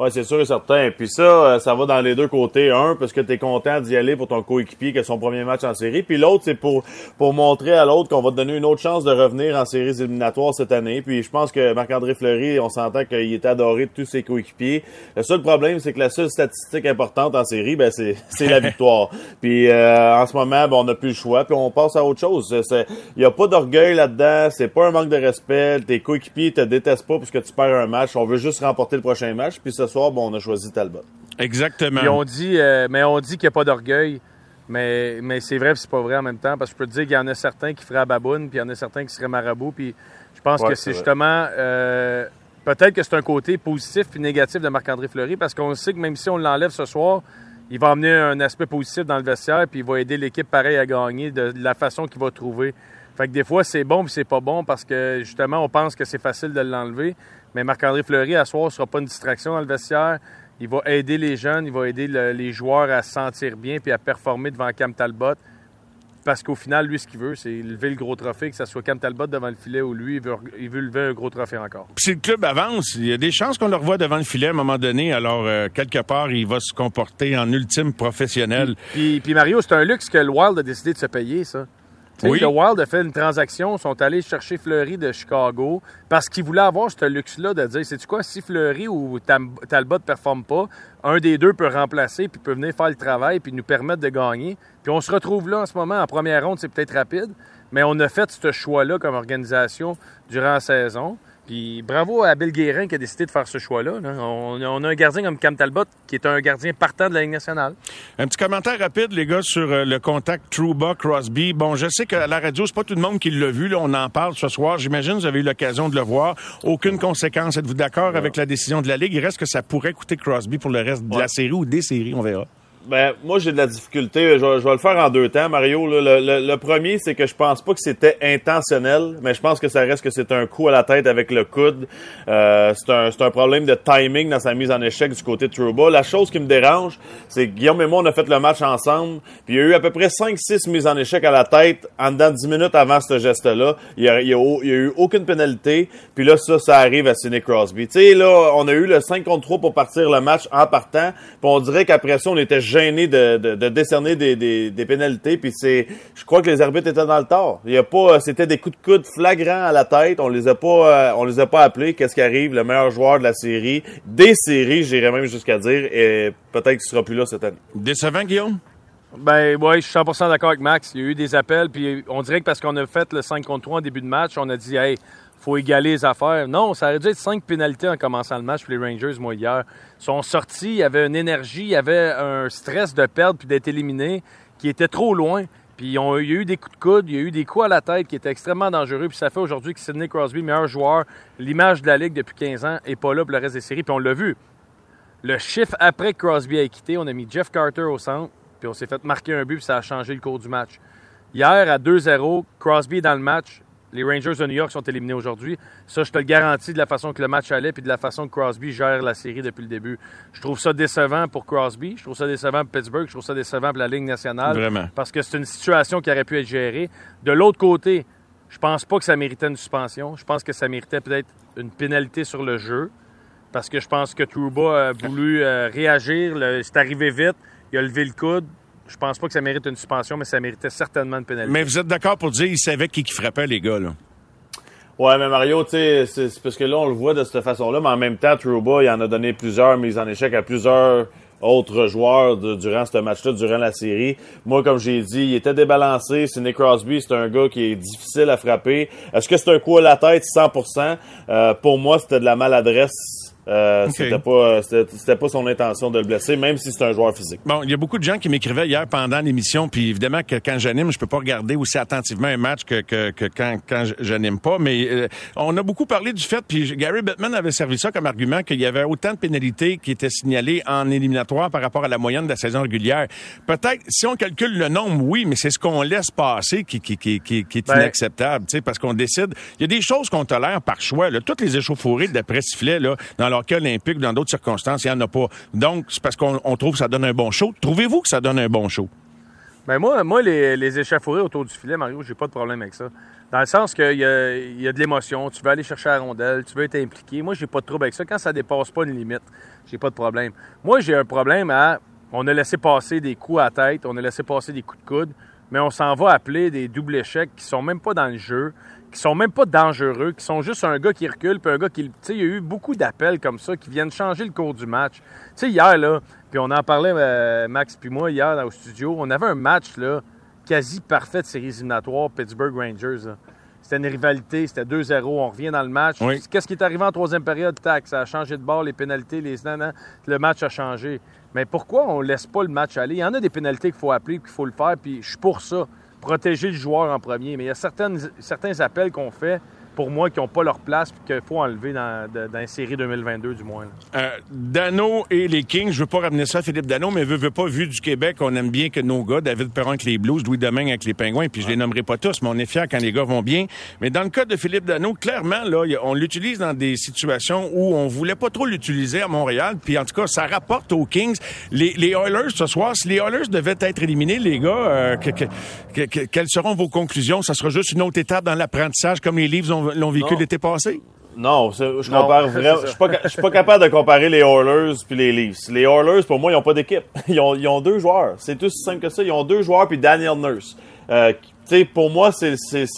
Ouais, c'est sûr et certain. Puis ça, euh, ça va dans les deux côtés. Un, parce que tu es content d'y aller pour ton coéquipier qui a son premier match en série. Puis l'autre, c'est pour pour montrer à l'autre qu'on va te donner une autre chance de revenir en séries éliminatoires cette année. Puis je pense que Marc-André Fleury, on s'entend qu'il est adoré de tous ses coéquipiers. Le seul problème, c'est que la seule statistique importante en série, ben c'est c'est la victoire. Puis euh, en ce moment, ben, on n'a plus le choix. Puis on passe à autre chose. Il n'y a pas d'orgueil là-dedans. C'est pas un manque de respect. Tes coéquipiers te détestent pas parce que tu perds un match. On veut juste remporter le prochain match. Puis ce soir, bon, on a choisi Talbot. Exactement. Puis on dit, euh, mais on dit qu'il n'y a pas d'orgueil. Mais, mais c'est vrai, c'est pas vrai en même temps, parce que je peux te dire qu'il y en a certains qui feraient à baboune, puis il y en a certains qui seraient marabout, puis je pense Ouais, que c'est justement, euh, peut-être que c'est un côté positif puis négatif de Marc-André Fleury, parce qu'on sait que même si on l'enlève ce soir, il va amener un aspect positif dans le vestiaire, puis il va aider l'équipe pareil à gagner de, de la façon qu'il va trouver. Fait que des fois, c'est bon puis c'est pas bon parce que justement, on pense que c'est facile de l'enlever. Mais Marc-André Fleury, à soir, sera pas une distraction dans le vestiaire. Il va aider les jeunes, il va aider le- les joueurs à se sentir bien puis à performer devant Cam Talbot. Parce qu'au final, lui, ce qu'il veut, c'est lever le gros trophée, que ce soit Cam Talbot devant le filet ou lui, il veut, il veut lever un gros trophée encore. Puis si le club avance, il y a des chances qu'on le revoie devant le filet à un moment donné. Alors, euh, quelque part, il va se comporter en ultime professionnel. Puis, puis Mario, c'est un luxe que le Wild a décidé de se payer, ça. Oui. Le Wild a fait une transaction, sont allés chercher Fleury de Chicago parce qu'ils voulaient avoir ce luxe-là de dire, c'est quoi, si Fleury ou Tam- Talbot ne performe pas, un des deux peut remplacer puis peut venir faire le travail puis nous permettre de gagner. Puis on se retrouve là en ce moment, en première ronde, c'est peut-être rapide, mais on a fait ce choix-là comme organisation durant la saison. Puis bravo à Bill Guérin qui a décidé de faire ce choix-là. là. On, on a un gardien comme Cam Talbot qui est un gardien partant de la Ligue nationale. Un petit commentaire rapide, les gars, sur euh, le contact Trouba Crosby. Bon, je sais qu'à la radio, c'est pas tout le monde qui l'a vu. Là, on en parle ce soir. J'imagine que vous avez eu l'occasion de le voir. Aucune conséquence. Êtes-vous d'accord avec la décision de la Ligue? Il reste que ça pourrait coûter Crosby pour le reste de la série ou des séries, on verra. Ben, moi, j'ai de la difficulté. Je je vais le faire en deux temps, Mario. Le, le- le premier, c'est que je pense pas que c'était intentionnel, mais je pense que ça reste que c'est un coup à la tête avec le coude. Euh, c'est un, un problème de timing dans sa mise en échec du côté de Trouba. La chose qui me dérange, c'est que Guillaume et moi, on a fait le match ensemble, puis il y a eu à peu près 5-6 mises en échec à la tête en dedans de 10 minutes avant ce geste-là. Il y a, il a a eu aucune pénalité, puis là, ça, ça arrive à Sidney Crosby. Tu sais, là, on a eu le 5 contre 3 pour partir le match en partant, puis on dirait qu'après ça, on était gêné de, de, de décerner des, des, des pénalités, puis c'est, je crois que les arbitres étaient dans le tort. Il y a pas, c'était des coups de coude flagrants à la tête, on les a pas, euh, on les a pas appelés. Qu'est-ce qui arrive? Le meilleur joueur de la série, des séries, j'irais même jusqu'à dire, et peut-être qu'il sera plus là cette année. Décevant, Guillaume? Ben ouais, je suis 100% d'accord avec Max. Il y a eu des appels, puis on dirait que parce qu'on a fait le 5 contre 3 en début de match, on a dit, hey, faut égaler les affaires. Non, ça aurait dû être 5 pénalités en commençant le match pour les Rangers, moi, hier. Ils sont sortis, il y avait une énergie, il y avait un stress de perdre puis d'être éliminé qui était trop loin. Puis il y a eu des coups de coude, il y a eu des coups à la tête qui étaient extrêmement dangereux. Puis ça fait aujourd'hui que Sidney Crosby, meilleur joueur, l'image de la Ligue depuis 15 ans, est pas là pour le reste des séries. Puis on l'a vu. Le chiffre après que Crosby a quitté, on a mis Jeff Carter au centre, puis on s'est fait marquer un but, puis ça a changé le cours du match. Hier, à 2-0, Crosby dans le match. Les Rangers de New York sont éliminés aujourd'hui. Ça, je te le garantis de la façon que le match allait, puis de la façon que Crosby gère la série depuis le début. Je trouve ça décevant pour Crosby, je trouve ça décevant pour Pittsburgh, je trouve ça décevant pour la Ligue nationale. Vraiment. Parce que c'est une situation qui aurait pu être gérée. De l'autre côté, je pense pas que ça méritait une suspension. Je pense que ça méritait peut-être une pénalité sur le jeu. Parce que je pense que Trouba a voulu euh, réagir. C'est arrivé vite. Il a levé le coude. Je pense pas que ça mérite une suspension, mais ça méritait certainement une pénalité. Mais vous êtes d'accord pour dire qu'ils savaient qui, qui frappait, les gars, là? Ouais, mais Mario, tu sais, c'est c'est parce que là, on le voit de cette façon-là, mais en même temps, Trouba, il en a donné plusieurs mises en échec à plusieurs autres joueurs de- durant ce match-là, durant la série. Moi, comme j'ai dit, il était débalancé. Sidney Crosby, c'est un gars qui est difficile à frapper. Est-ce que c'est un coup à la tête 100%? Euh, pour moi, c'était de la maladresse. Euh, Ok. C'était pas, c'était c'était pas son intention de le blesser, même si c'est un joueur physique. Bon, il y a beaucoup de gens qui m'écrivaient hier pendant l'émission, puis évidemment que quand j'anime, je peux pas regarder aussi attentivement un match que, que, que quand, quand j'anime pas, mais euh, on a beaucoup parlé du fait, puis Gary Bettman avait servi ça comme argument qu'il y avait autant de pénalités qui étaient signalées en éliminatoire par rapport à la moyenne de la saison régulière. Peut-être, si on calcule le nombre, oui, mais c'est ce qu'on laisse passer qui, qui, qui, qui, qui est Ben- inacceptable, tu sais, parce qu'on décide. Il y a des choses qu'on tolère par choix, là. Toutes les échauffourées d'après sifflet, là, dans l'hockey olympique, dans d'autres circonstances, il n'y en a pas. Donc, c'est parce qu'on on trouve que ça donne un bon show. Trouvez-vous que ça donne un bon show? Ben moi, moi les, les échauffourées autour du filet, Mario, j'ai pas de problème avec ça. Dans le sens qu'il y a, y a de l'émotion, tu veux aller chercher la rondelle, tu veux être impliqué. Moi, j'ai pas de trouble avec ça. Quand ça dépasse pas une limite, j'ai pas de problème. Moi, j'ai un problème à. On a laissé passer des coups à tête, on a laissé passer des coups de coude, mais on s'en va appeler des doubles échecs qui sont même pas dans le jeu, qui sont même pas dangereux, qui sont juste un gars qui recule, puis un gars qui. Tu sais, il y a eu beaucoup d'appels comme ça qui viennent changer le cours du match. Tu sais, hier, là, puis on en parlait, euh, Max puis moi, hier, dans- au studio, on avait un match, là, quasi parfait de séries éliminatoires Pittsburgh Rangers. là. C'était une rivalité, c'était 2-0, on revient dans le match. Oui. Qu'est-ce qui est arrivé en troisième période? Tac, ça a changé de bord, les pénalités, les nanan, le match a changé. Mais pourquoi on laisse pas le match aller? Il y en a des pénalités qu'il faut appeler, qu'il faut le faire, puis je suis pour ça. Protéger le joueur en premier. Mais il y a certains appels qu'on fait, pour moi, qui n'ont pas leur place, puis qu'il faut enlever dans, de- dans la série 2022, du moins. Euh, Dano et les Kings, je veux pas ramener ça à Philippe Dano, mais veut, veut pas, vu du Québec, on aime bien que nos gars, David Perron avec les Blues, Louis Domingue avec les Pingouins, puis je les nommerai pas tous, mais on est fiers quand les gars vont bien. Mais dans le cas de Philippe Dano, clairement, là, on l'utilise dans des situations où on voulait pas trop l'utiliser à Montréal, puis en tout cas, ça rapporte aux Kings. Les, les Oilers, ce soir, si les Oilers devaient être éliminés, les gars, euh, que- que- que- que- quelles seront vos conclusions? Ça sera juste une autre étape dans l'apprentissage, comme les Leafs ont- l'ont vécu Non. l'été passé? Non, je compare vraiment. Je suis pas, ca- je suis pas capable de comparer les Oilers puis les Leafs. Les Oilers, pour moi, ils ont pas d'équipe. Ils ont, ils ont deux joueurs. C'est aussi simple que ça. Ils ont deux joueurs puis Daniel Nurse. Euh, qui- tu sais, pour moi, c'est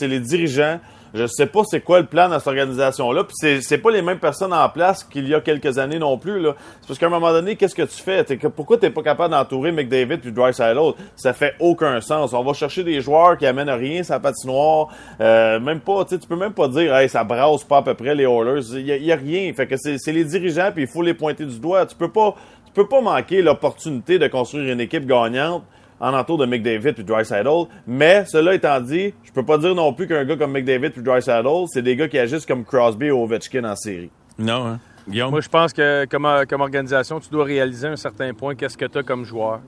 les dirigeants. Je sais pas c'est quoi le plan dans cette organisation-là. Puis c'est c'est pas les mêmes personnes en place qu'il y a quelques années non plus. là. C'est parce qu'à un moment donné, qu'est-ce que tu fais? T'es Pourquoi t'es pas capable d'entourer McDavid puis Drysdale Ça fait aucun sens. On va chercher des joueurs qui amènent rien, sa patinoire. Euh, même pas, tu peux même pas dire, hey, ça brasse pas à peu près les Oilers. Il y, y a rien. Fait que c'est c'est les dirigeants puis il faut les pointer du doigt. Tu peux pas, tu peux pas manquer l'opportunité de construire une équipe gagnante en entour de McDavid puis Drysaddle. Mais, cela étant dit, je peux pas dire non plus qu'un gars comme McDavid puis Drysaddle, c'est des gars qui agissent comme Crosby ou Ovechkin en série. Non, hein? Guillaume? Moi, je pense que comme, comme organisation, tu dois réaliser à un certain point qu'est-ce que tu as comme joueur.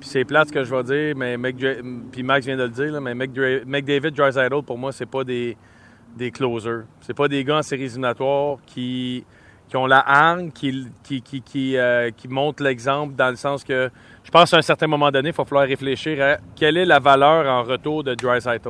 Puis c'est plate ce que je vais dire, mais puis Max vient de le dire, là, mais McDra- McDavid, Drysdale, pour moi, c'est pas des, des closers. C'est pas des gars en séries éliminatoires qui, qui ont la hargne, qui, qui, qui, qui, euh, qui montrent l'exemple dans le sens que je pense qu'à un certain moment donné, il va falloir réfléchir à quelle est la valeur en retour de Drysdale.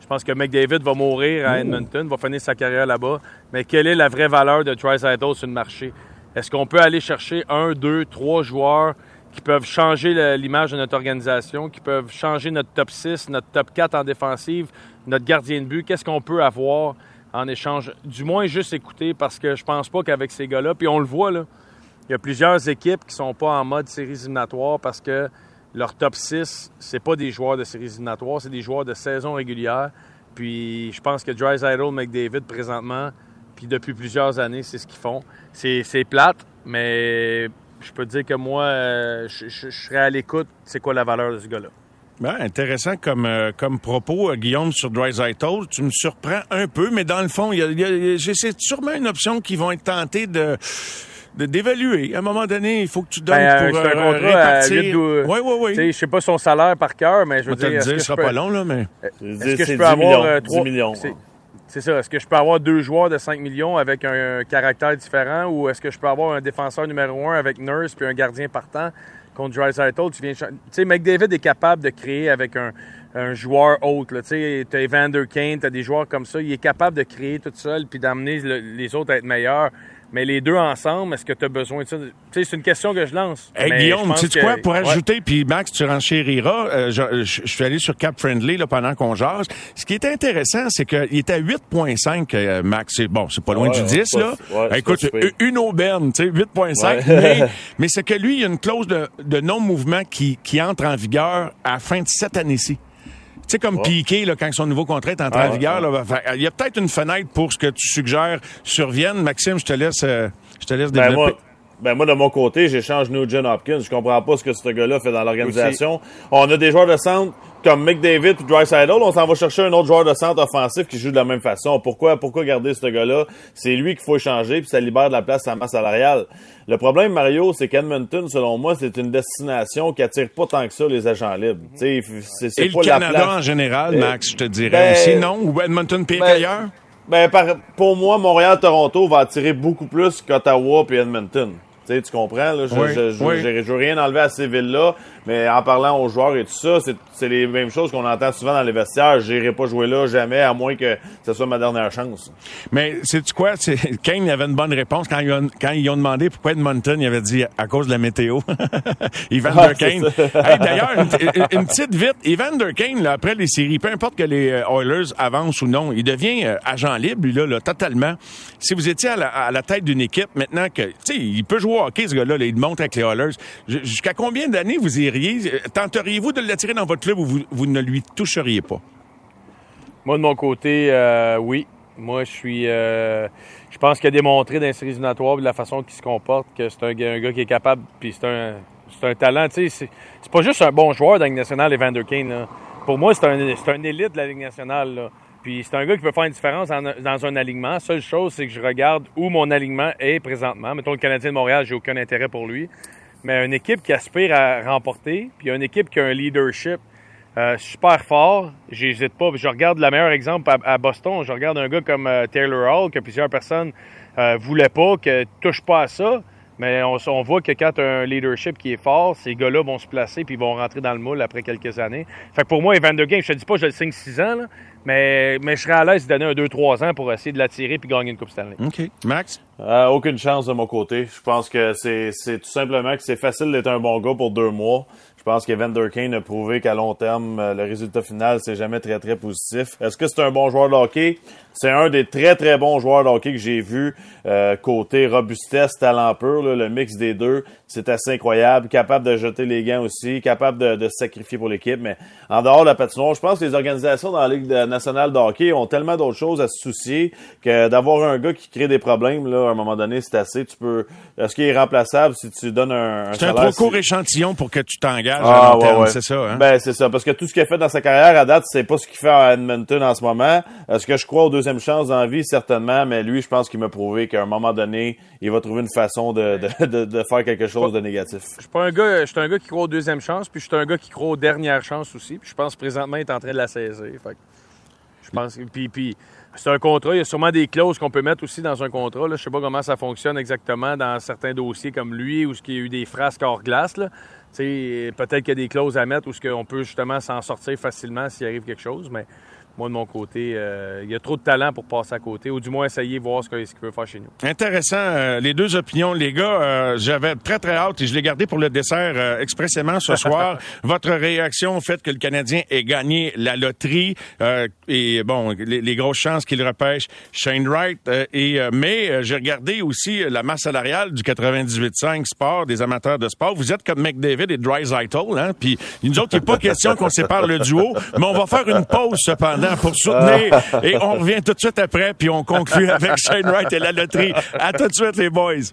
Je pense que McDavid va mourir à Edmonton, va finir sa carrière là-bas, mais quelle est la vraie valeur de Drysdale sur le marché? Est-ce qu'on peut aller chercher un, deux, trois joueurs qui peuvent changer l'image de notre organisation, qui peuvent changer notre top 6, notre top 4 en défensive, notre gardien de but? Qu'est-ce qu'on peut avoir en échange? Du moins, juste écouter, parce que je pense pas qu'avec ces gars-là, puis on le voit, là, il y a plusieurs équipes qui sont pas en mode séries éliminatoires parce que leur top 6, c'est pas des joueurs de séries éliminatoires, c'est des joueurs de saison régulière. Puis je pense que Drysdale, McDavid, présentement, puis depuis plusieurs années, c'est ce qu'ils font. C'est plate, mais je peux te dire que moi, euh, je, serais à l'écoute. C'est quoi la valeur de ce gars-là? Ben, intéressant comme, euh, comme propos, euh, Guillaume, sur Dreisaitl. Tu me surprends un peu, mais dans le fond, c'est sûrement une option qu'ils vont être tentés de- d'évaluer. À un moment donné, il faut que tu donnes Ben, euh, pour un euh, contrat à répartir. 8 ou- Oui, oui, Tu sais, oui. Je sais pas son salaire par cœur, mais je Je veux vais te le dire. je sera peux- pas long, là, mais... Est-ce que je C'est peux 10 avoir millions, euh, 10 trois- millions. c'est- C'est ça. Est-ce que je peux avoir deux joueurs de 5 millions avec un, caractère différent ou est-ce que je peux avoir un défenseur numéro un avec Nurse puis un gardien partant contre Drysdale? Tu viens, tu sais, McDavid est capable de créer avec un, un joueur autre. là. Tu sais, t'as Evander Kane, t'as des joueurs comme ça. Il est capable de créer tout seul puis d'amener le- les autres à être meilleurs. Mais les deux ensemble, est-ce que tu as besoin de ça? Tu sais, c'est une question que je lance. Hey, Mais Guillaume, tu sais que- quoi? Pour Ouais. ajouter, puis Max, tu renchériras, euh, je, je- je suis allé sur Cap Friendly là, pendant qu'on jase. Ce qui est intéressant, c'est qu'il était à 8,5, euh, Max. C'est bon, c'est pas loin Ouais, du ouais, 10, c'est là. pas- ouais, c'est Écoute, une aubaine, tu sais, 8,5. Ouais. Mais, mais c'est que lui, il y a une clause de, de non-mouvement qui, qui entre en vigueur à la fin de cette année-ci. Tu sais, comme Piqué, là, quand son nouveau contrat est entré en Ouais, vigueur, il y a peut-être une fenêtre pour ce que tu suggères survienne. Maxime, je te laisse, euh, je te laisse Ben développer. moi, ben moi, de mon côté, j'échange Nugent Hopkins. Je comprends pas ce que ce gars-là fait dans l'organisation. On a des joueurs de centre comme McDavid et Drysdale. On s'en va chercher un autre joueur de centre offensif qui joue de la même façon. Pourquoi, pourquoi garder ce gars-là? C'est lui qu'il faut échanger puis ça libère de la place à sa masse salariale. Le problème, Mario, c'est qu'Edmonton, selon moi, c'est une destination qui attire pas tant que ça les agents libres. C'est c'est Et pas le la Canada place. en général, Max, je te dirais ben, aussi, non? Ou Edmonton pire ben, qu'ailleurs? Ben, par- pour moi, Montréal-Toronto va attirer beaucoup plus qu'Ottawa et Edmonton. Tu comprends, là? Je, Oui, je, je, oui. je- je veux rien enlever à ces villes-là, mais en parlant aux joueurs et tout ça, c'est, c'est les mêmes choses qu'on entend souvent dans les vestiaires. J'irai pas jouer là jamais, à moins que ce soit ma dernière chance. Mais sais-tu quoi? C'est- Kane avait une bonne réponse quand ils, ont, quand ils ont demandé pourquoi Edmonton, il avait dit à cause de la météo. Evander Ah, c'est Kane. Hey, D'ailleurs, une, petite vite. Evander Kane, là, après les séries, peu importe que les euh, Oilers avancent ou non, il devient euh, agent libre, lui, là, là, totalement. Si vous étiez à la, à la tête d'une équipe, maintenant que, tu sais, il peut jouer au hockey, ce gars-là, là, il monte avec les Oilers. Jusqu'à combien d'années vous iriez? Tenteriez-vous de l'attirer dans votre club ou vous, ne lui toucheriez pas? Moi, de mon côté, euh, oui. Moi, je suis. euh, je pense qu'il a démontré dans les séries de la façon qu'il se comporte, que c'est un, gars- qui est capable, puis c'est un, c'est un talent. Tu sais, c'est, pas juste un bon joueur de la Ligue nationale, Evander Kane. Pour moi, c'est un, un élite de la Ligue nationale. Puis c'est un gars qui peut faire une différence en- dans un alignement. Seule chose, c'est que je regarde où mon alignement est présentement. Mettons le Canadien de Montréal, j'ai aucun intérêt pour lui. Mais une équipe qui aspire à remporter, puis une équipe qui a un leadership euh, super fort, j'hésite pas. Je regarde le meilleur exemple à, Boston. Je regarde un gars comme euh, Taylor Hall, que plusieurs personnes euh, voulaient pas, que touche pas à ça. Mais on, voit que quand as un leadership qui est fort, ces gars-là vont se placer puis vont rentrer dans le moule après quelques années. Fait que pour moi, Evander Kane, je te dis pas, je le signe 6 ans, là, mais, mais je serais à l'aise de donner un 2-3 ans pour essayer de l'attirer puis gagner une Coupe Stanley. OK. Max? Euh, aucune chance de mon côté. Je pense que c'est, c'est tout simplement que c'est facile d'être un bon gars pour deux mois. Je pense qu'Evander Kane a prouvé qu'à long terme, euh, le résultat final, c'est jamais très, très positif. Est-ce que c'est un bon joueur de hockey? C'est un des très, très bons joueurs de hockey que j'ai vu. Euh, côté robustesse, talent pur, là, le mix des deux, c'est assez incroyable. Capable de jeter les gants aussi, capable de, de se sacrifier pour l'équipe. Mais en dehors de la patinoire, je pense que les organisations dans la Ligue nationale de hockey ont tellement d'autres choses à se soucier que d'avoir un gars qui crée des problèmes, là, à un moment donné, c'est assez. Tu peux. Est-ce qu'il est remplaçable si tu donnes un, un C'est un trop court si- échantillon pour que tu t'engages? À Ah, long ouais, terme, ouais. c'est ça. Hein? Ben, c'est ça. Parce que tout ce qu'il a fait dans sa carrière à date, c'est pas ce qu'il fait à Edmonton en ce moment. Est-ce que je crois aux deuxième chances dans la vie? Certainement. Mais lui, je pense qu'il m'a prouvé qu'à un moment donné, il va trouver une façon de, de, de, de faire quelque chose de négatif. Je suis pas un gars, je suis un gars qui croit aux deuxième chances, puis je suis un gars qui croit aux dernières chances aussi. Puis je pense présentement il est en train de la saisir. Fait que je pense puis, puis c'est un contrat, il y a sûrement des clauses qu'on peut mettre aussi dans un contrat. Là. Je sais pas comment ça fonctionne exactement dans certains dossiers comme lui où il y a eu des frasques hors glace. Là. Peut-être qu'il y a des clauses à mettre où on peut justement s'en sortir facilement s'il arrive quelque chose, mais moi, de mon côté, euh, il y a trop de talent pour passer à côté, ou du moins essayer de voir ce qu'il peut faire chez nous. Intéressant, euh, les deux opinions, les gars. Euh, J'avais très, très hâte et je l'ai gardé pour le dessert euh, expressément ce soir. Votre réaction au fait que le Canadien ait gagné la loterie euh, et, bon, les, les grosses chances qu'il repêche Shane Wright. euh, et, euh, mais euh, j'ai regardé aussi la masse salariale du 98.5 Sport, des amateurs de sport. Vous êtes comme McDavid et Dreisaitl, hein? Puis nous autres, il n'est pas question qu'on sépare le duo, mais on va faire une pause cependant pour soutenir et on revient tout de suite après puis on conclut avec Shane Wright et la loterie. À tout de suite les boys.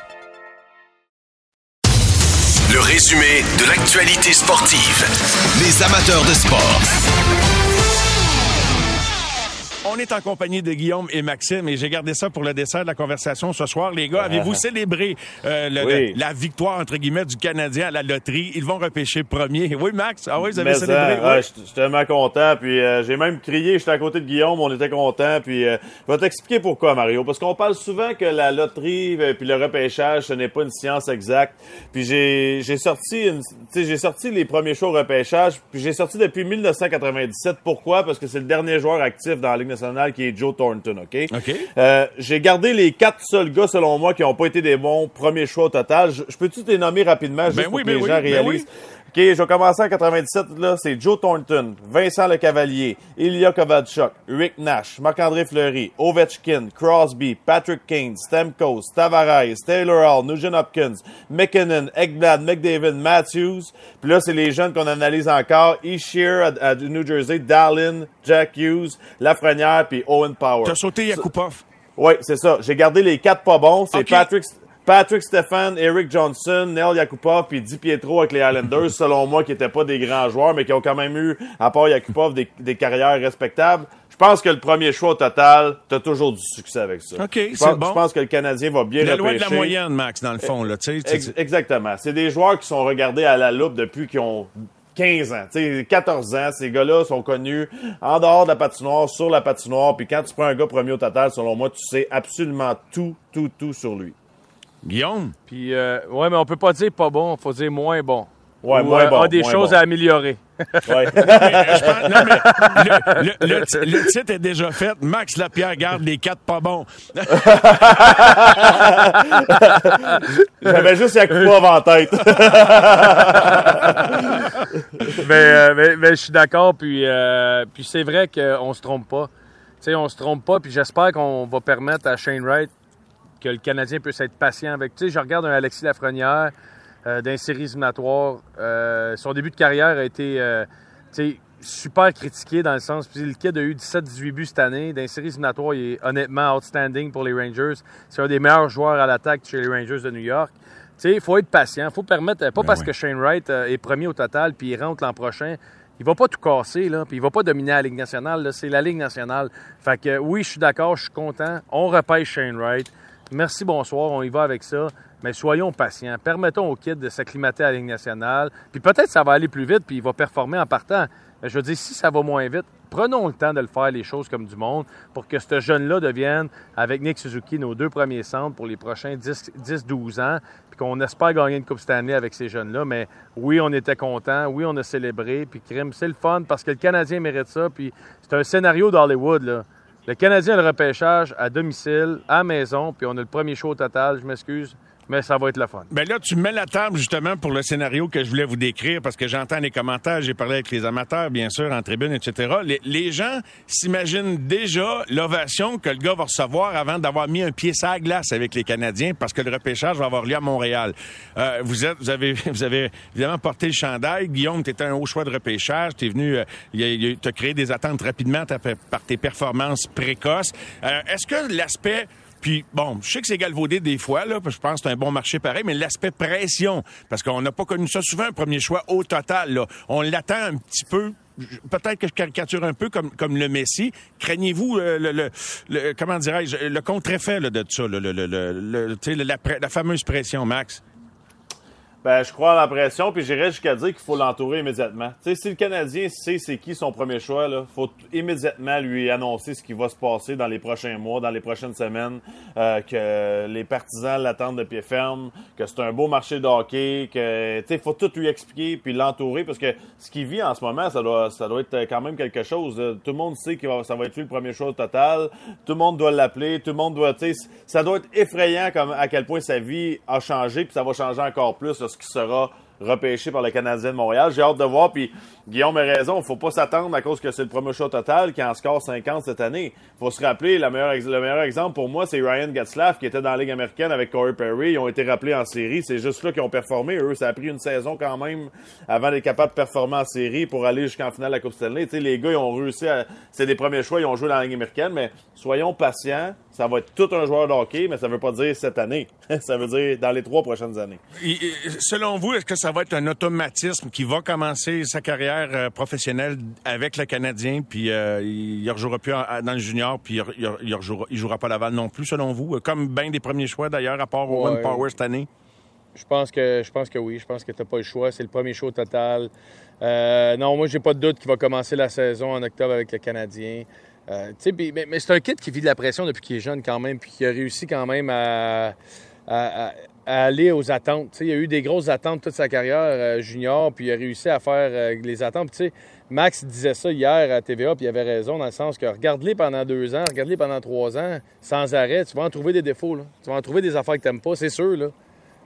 Le résumé de l'actualité sportive. Les amateurs de sport. On est en compagnie de Guillaume et Maxime et j'ai gardé ça pour le dessert de la conversation ce soir. Les gars, avez-vous célébré euh, le- Oui. le- la victoire, entre guillemets, du Canadien à la loterie? Ils vont repêcher premier. Oui, Max? Ah oui, vous avez Mais célébré? ça, ouais, Oui. je je suis tellement content. Puis euh, j'ai même crié, j'étais à côté de Guillaume, on était content. Puis euh, je vais t'expliquer pourquoi, Mario. Parce qu'on parle souvent que la loterie euh, puis le repêchage, ce n'est pas une science exacte. Puis j'ai sorti, j'ai sorti les premiers shows au repêchage. Puis j'ai sorti depuis 1997. Pourquoi? Parce que c'est le dernier joueur actif dans la Ligue nationale qui est Joe Thornton. Ok? OK. Euh, j'ai gardé les quatre seuls gars, selon moi, qui n'ont pas été des bons premiers choix au total. Je, peux-tu te les nommer rapidement, juste Ben pour oui, que ben les oui, gens ben réalisent? OK, je vais commencer en 97, là. C'est Joe Thornton, Vincent Lecavalier, Ilya Kovalchuk, Rick Nash, Marc-André Fleury, Ovechkin, Crosby, Patrick Kane, Stamkos, Tavares, Taylor Hall, Nugent Hopkins, McKinnon, Ekblad, McDavid, Matthews. Puis là, c'est les jeunes qu'on analyse encore. Ishier à, à New Jersey, Dallin, Jack Hughes, Lafrenière, puis Owen Power. T'as sauté Yakupov. Oui, c'est ça. J'ai gardé les quatre pas bons. C'est. Patrick, Patrick Stephan, Eric Johnson, Neil Yakupov puis Di Pietro avec les Islanders, selon moi, qui n'étaient pas des grands joueurs, mais qui ont quand même eu, à part Yakupov, des, des carrières respectables. Je pense que le premier choix au total, t'as toujours du succès avec ça. OK, Je c'est pense- bon. Je pense que le Canadien va bien La loi de la repêcher. moyenne, Max, dans le fond, là, tu sais. tu- Ex- exactement. C'est des joueurs qui sont regardés à la loupe depuis qu'ils ont 15 ans, tu sais, 14 ans. Ces gars-là sont connus en dehors de la patinoire, sur la patinoire. Puis quand tu prends un gars premier au total, selon moi, tu sais absolument tout, tout, tout sur lui. Guillaume? Puis, euh, ouais, mais on peut pas dire pas bon, faut dire moins bon. Ouais, Ou, moins euh, bon, a des moins choses bon. à améliorer. Ouais. Je pense- non, mais le, le- le ti- le titre est déjà fait. Max Lapierre garde les quatre pas bons. J'avais juste Yakupov en tête. mais, euh, mais, mais je suis d'accord, puis, euh, puis c'est vrai qu'on se trompe pas. Tu sais, on se trompe pas, puis j'espère qu'on va permettre à Shane Wright que le Canadien puisse être patient avec. Tu sais, je regarde un Alexis Lafrenière euh, d'un série éliminatoire. Euh, son début de carrière a été euh, super critiqué dans le sens. Puis le kid a eu 17-18 buts cette année. Séries éliminatoires, il est honnêtement outstanding pour les Rangers. C'est un des meilleurs joueurs à l'attaque chez les Rangers de New York. Tu sais, il faut être patient. Il faut permettre, pas parce oui. que Shane Wright euh, est premier au total puis il rentre l'an prochain. Il va pas tout casser, là, puis il va pas dominer la Ligue nationale. C'est la Ligue nationale. Fait que oui, je suis d'accord, je suis content. On repêche Shane Wright. Merci, bonsoir, on y va avec ça. Mais soyons patients. Permettons au kid de s'acclimater à la Ligue nationale. Puis peut-être ça va aller plus vite, puis il va performer en partant. Mais je veux dire, si ça va moins vite, prenons le temps de le faire, les choses comme du monde, pour que ce jeune-là devienne, avec Nick Suzuki, nos deux premiers centres pour les prochains 10 10-12 ans, puis qu'on espère gagner une Coupe Stanley avec ces jeunes-là. Mais oui, on était contents, oui, on a célébré, puis crime, c'est le fun, parce que le Canadien mérite ça, puis c'est un scénario d'Hollywood, là. Le Canadien a le repêchage à domicile, à maison, puis on a le premier show total, je m'excuse, mais ça va être le fun. Ben là, tu mets la table justement pour le scénario que je voulais vous décrire parce que j'entends les commentaires, j'ai parlé avec les amateurs, bien sûr, en tribune, etc. Les, gens s'imaginent déjà l'ovation que le gars va recevoir avant d'avoir mis un pied sur la glace avec les Canadiens parce que le repêchage va avoir lieu à Montréal. Euh, vous êtes, vous avez, vous avez évidemment porté le chandail. Guillaume, tu étais un haut choix de repêchage. Tu es venu, euh, tu as créé des attentes rapidement par tes performances précoces. Euh, Est-ce que l'aspect puis bon, je sais que c'est galvaudé des fois, là, parce que je pense que c'est un bon marché pareil, mais l'aspect pression, parce qu'on n'a pas connu ça souvent, un premier choix au total. Là. On l'attend un petit peu. Peut-être que je caricature un peu comme, comme le Messi. Craignez-vous euh, le, comment dirais-je le contre-effet de ça, le, la, la fameuse pression, Max? Ben, je crois en la pression, puis j'irais jusqu'à dire qu'il faut l'entourer immédiatement. Tu sais, si le Canadien sait c'est qui son premier choix, là, faut immédiatement lui annoncer ce qui va se passer dans les prochains mois, dans les prochaines semaines, euh, que les partisans l'attendent de pied ferme, que c'est un beau marché de hockey, que, faut tout lui expliquer puis l'entourer parce que ce qu'il vit en ce moment, ça doit, ça doit être quand même quelque chose. Tout le monde sait que ça va être lui le premier choix total. Tout le monde doit l'appeler. Tout le monde doit, ça doit être effrayant comme à quel point sa vie a changé puis ça va changer encore plus qui sera repêché par le Canadien de Montréal. J'ai hâte de voir. Puis Guillaume a raison. Il faut pas s'attendre à cause que c'est le premier choix total qui en score 50 cette année. faut se rappeler, le meilleur exemple pour moi, c'est Ryan Getzlaff qui était dans la Ligue américaine avec Corey Perry. Ils ont été rappelés en série. C'est juste là qu'ils ont performé. Eux, ça a pris une saison quand même avant d'être capable de performer en série pour aller jusqu'en finale de la Coupe Stanley. sais les gars, ils ont réussi à... C'est des premiers choix. Ils ont joué dans la Ligue américaine, mais soyons patients. Ça va être tout un joueur de hockey, mais ça veut pas dire cette année. ça veut dire dans les trois prochaines années. selon vous, est-ce que ça va être un automatisme qui va commencer sa carrière euh, professionnelle avec le Canadien, puis euh, il ne rejouera plus dans le junior, puis il, ne rejouera, jouera pas Laval non plus, selon vous? Comme bien des premiers choix, d'ailleurs, à part Owen Power cette année? Je pense que je pense que oui. Je pense que tu n'as pas le choix. C'est le premier choix total. Euh, non, moi, j'ai pas de doute qu'il va commencer la saison en octobre avec le Canadien. Euh, mais, c'est un kid qui vit de la pression depuis qu'il est jeune quand même, puis qui a réussi quand même à, aller aux attentes. il a eu des grosses attentes toute sa carrière euh, junior, puis il a réussi à faire euh, les attentes. Max disait ça hier à TVA, puis il avait raison dans le sens que regarde-les pendant deux ans, regarde-les pendant trois ans, sans arrêt, tu vas en trouver des défauts. Tu vas en trouver des affaires que tu n'aimes pas, c'est sûr.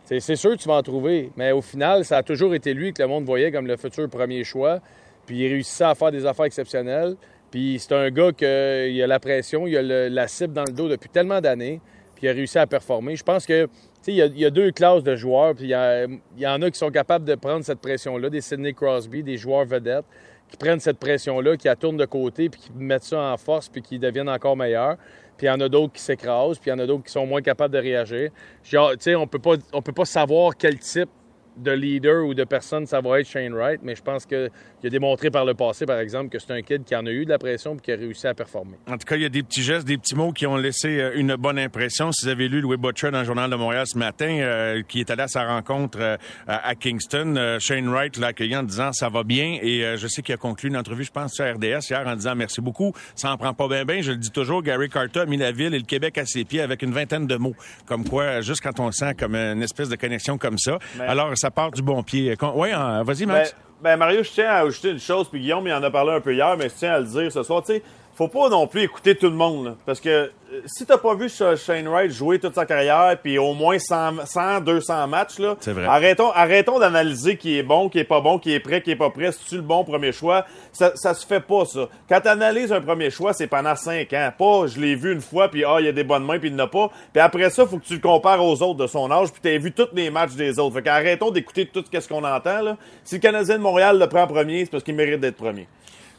C'est, sûr que tu vas en trouver. Mais au final, ça a toujours été lui que le monde voyait comme le futur premier choix. Puis il réussissait à faire des affaires exceptionnelles. Puis c'est un gars qui a la pression, il a la cible dans le dos depuis tellement d'années, puis il a réussi à performer. Je pense que il y, a, y, a, deux classes de joueurs, puis il y, en a qui sont capables de prendre cette pression-là, des Sidney Crosby, des joueurs vedettes, qui prennent cette pression-là, qui la tournent de côté, puis qui mettent ça en force, puis qui deviennent encore meilleurs. Puis il y en a d'autres qui s'écrasent, puis il y en a d'autres qui sont moins capables de réagir. on peut pas, on peut pas savoir quel type de leader ou de personne, ça va être Shane Wright, mais je pense qu'il a démontré par le passé, par exemple, que c'est un kid qui en a eu de la pression et qui a réussi à performer. En tout cas, il y a des petits gestes, des petits mots qui ont laissé euh, une bonne impression. Si vous avez lu Louis Butcher dans le Journal de Montréal ce matin, euh, qui est allé à sa rencontre euh, à Kingston, Shane Wright l'a accueilli en disant ça va bien et je sais qu'il a conclu une entrevue, je pense, sur RDS hier en disant merci beaucoup, ça en prend pas bien bien. Je le dis toujours, Gary Carter a mis la ville et le Québec à ses pieds avec une vingtaine de mots. Comme quoi, juste quand on sent comme une espèce de connexion comme ça. Alors, ça part du bon pied. Oui, vas-y, Max. Ben, ben, Mario, je tiens à ajouter une chose, puis Guillaume, il en a parlé un peu hier, mais je tiens à le dire ce soir. Tu sais, faut pas non plus écouter tout le monde. parce que euh, si t'as pas vu Shane Wright jouer toute sa carrière, puis au moins 100, 100 200 matchs, là, arrêtons, arrêtons d'analyser qui est bon, qui est pas bon, qui est prêt, qui est pas prêt. Si tu le bon premier choix, ça, ça se fait pas, ça. Quand tu analyses un premier choix, c'est pendant 5 ans. Pas, je l'ai vu une fois, puis ah, il y a des bonnes mains, puis il n'a pas. Puis après ça, faut que tu le compares aux autres de son âge, puis t'as vu tous les matchs des autres. Fait qu'arrêtons d'écouter tout ce qu'on entend, là. Si le Canadien de Montréal le prend premier, c'est parce qu'il mérite d'être premier.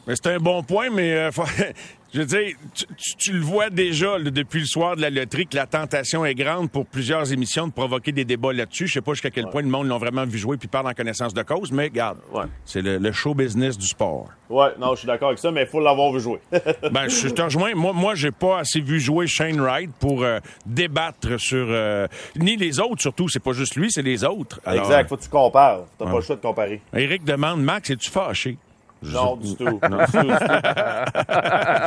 Mais c'est un bon point, mais euh, je veux dire, tu, le vois déjà depuis le soir de la loterie que la tentation est grande pour plusieurs émissions de provoquer des débats là-dessus. Je sais pas jusqu'à quel point le monde l'ont vraiment vu jouer puis parle en connaissance de cause, mais regarde, c'est le, show business du sport. Ouais, non, je suis d'accord avec ça, mais il faut l'avoir vu jouer. ben, je te rejoins. Moi, moi, j'ai pas assez vu jouer Shane Wright pour euh, débattre sur euh, ni les autres surtout. C'est pas juste lui, c'est les autres. exact. Faut que tu compares. T'as pas le choix de comparer. Eric demande, Max, es-tu fâché? Non, du tout.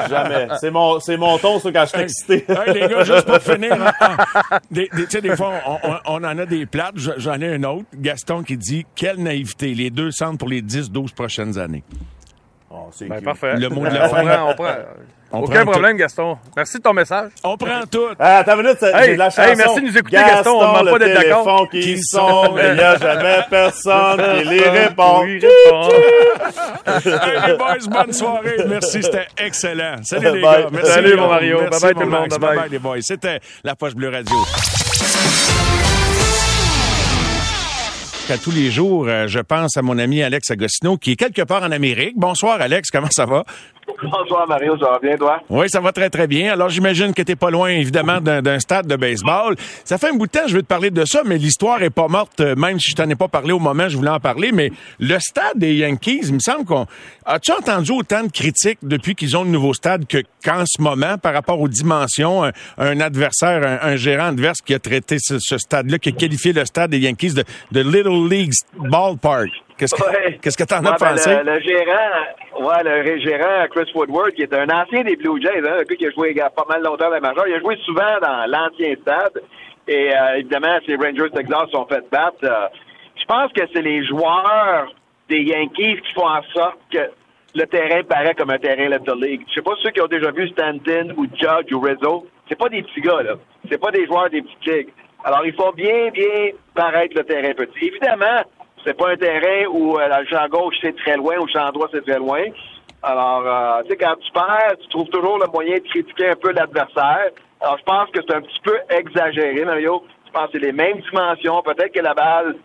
Jamais. C'est mon, c'est mon ton, ça, quand je suis excité. les gars, juste pour finir, des, tu sais, des fois, on, en a des plates. J'en ai un autre. Gaston qui dit, quelle naïveté. Les deux centres pour les 10, 12 prochaines années. Oh, c'est Ben, parfait. Le mot de la fin. prend- on prend. On Aucun prend problème, Gaston. Merci de ton message. On prend tout. Ah, une minute, c'est- Hey, de la hey, chanson. merci de nous écouter, Gaston, on le pas d'être d'accord. qui, Qui sonne, mais il n'y a jamais personne qui les répond. Oui. Hey, les boys, bonne soirée. Merci, c'était excellent. Salut les Bye. gars. Merci, Salut, mon. Mario. Merci, Bye-bye, mon tout le monde. Bye-bye. Bye-bye, les boys. C'était la Poche Bleue Radio. À tous les jours, euh, je pense à mon ami Alex Agostino, qui est quelque part en Amérique. Bonsoir, Alex. Comment ça va? Bonsoir Mario, ça va bien toi? Oui, ça va très, très bien. Alors, j'imagine que tu pas loin, évidemment, d'un stade de baseball. Ça fait un bout de temps, je veux te parler de ça, mais l'histoire est pas morte, euh, même si je t'en ai pas parlé au moment, je voulais en parler. Mais le stade des Yankees, il me semble qu'on... As-tu entendu autant de critiques depuis qu'ils ont le nouveau stade que qu'en ce moment, par rapport aux dimensions, un, un adversaire, un, gérant adverse qui a traité ce, ce stade-là, qui a qualifié le stade des Yankees de, de Little League Ballpark? Qu'est-ce que Ouais. que t'en as ben, pensé? le, le gérant, ouais, le gérant Chris Woodward, qui est un ancien des Blue Jays, hein, un gars qui a joué pas mal longtemps dans la majeure. Il a joué souvent dans l'ancien stade. Et euh, évidemment, ces Rangers Texas sont fait battre. Euh, je pense que c'est les joueurs des Yankees qui font en sorte que le terrain paraît comme un terrain Little League. Je sais pas ceux qui ont déjà vu Stanton ou Judge ou Rizzo. C'est pas des petits gars, là. C'est pas des joueurs des petites ligues. Alors, il faut bien, bien paraître le terrain petit. Évidemment, c'est pas un terrain où euh, le champ gauche c'est très loin ou le champ droit c'est très loin. Alors, euh, tu sais, quand tu perds, tu trouves toujours le moyen de critiquer un peu l'adversaire. Alors, je pense que c'est un petit peu exagéré, Mario. Je pense que c'est les mêmes dimensions. Peut-être que la balle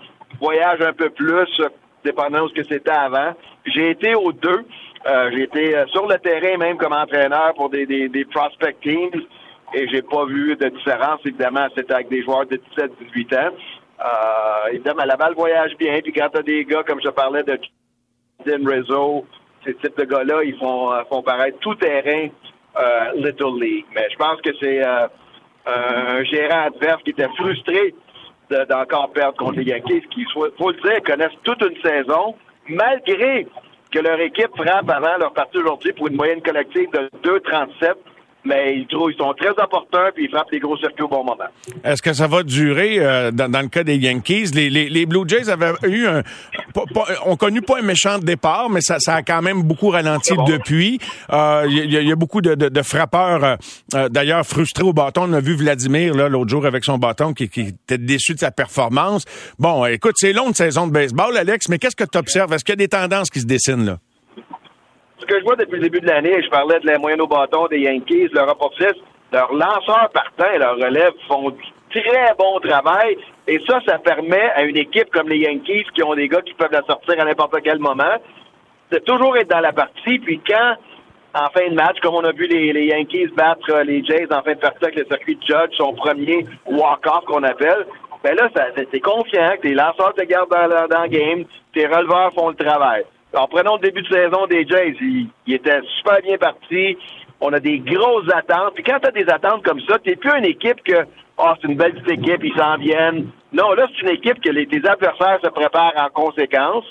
voyage un peu plus, dépendant de ce que c'était avant. J'ai été aux deux. Euh, j'ai été euh, sur le terrain même comme entraîneur pour des, des, des prospect teams et j'ai pas vu de différence. Évidemment, c'était avec des joueurs de 17-18 ans. Euh, évidemment, la balle voyage bien. Puis quand t'as des gars, comme je parlais de Tim Rizzo, ces types de gars-là, ils font, euh, font paraître tout terrain euh, Little League. Mais je pense que c'est euh, un gérant adverse qui était frustré de- d'encore perdre contre les Yankees, qui, faut le dire, connaissent toute une saison, malgré que leur équipe frappe avant leur partie aujourd'hui pour une moyenne collective de 2,37. Mais ils trouvent, ils sont très opportuns puis ils frappent les gros circuits au bon moment. Est-ce que ça va durer euh, dans, dans le cas des Yankees? Les, les, les Blue Jays avaient eu un... pas- pas- ont connu pas un méchant départ, mais ça, ça a quand même beaucoup ralenti depuis. Euh, Il y, a- il y a beaucoup de, de, de frappeurs, euh, euh, d'ailleurs, frustrés au bâton. On a vu Vladimir l'autre jour avec son bâton qui, qui était déçu de sa performance. Bon, écoute, c'est long de saison de baseball, Alex, mais qu'est-ce que tu observes? Est-ce qu'il y a des tendances qui se dessinent là? Ce que je vois depuis le début de l'année, je parlais de la moyenne au bâton des Yankees, leur opportuniste, leurs lanceurs partants et leurs relèves font du très bon travail. Et ça, ça permet à une équipe comme les Yankees, qui ont des gars qui peuvent la sortir à n'importe quel moment, de toujours être dans la partie. Puis quand, en fin de match, comme on a vu les, Yankees battre euh, les Jays en fin de partie avec le circuit de Judge, son premier walk-off qu'on appelle, ben là, t'es confiant que tes lanceurs te gardent dans le game, tes releveurs font le travail. Alors, prenons le début de saison des Jays. Ils, étaient super bien partis. On a des grosses attentes. Puis quand tu as des attentes comme ça, t'es plus une équipe que Ah, c'est une belle petite équipe, ils s'en viennent. Non, là, c'est une équipe que les, tes adversaires se préparent en conséquence.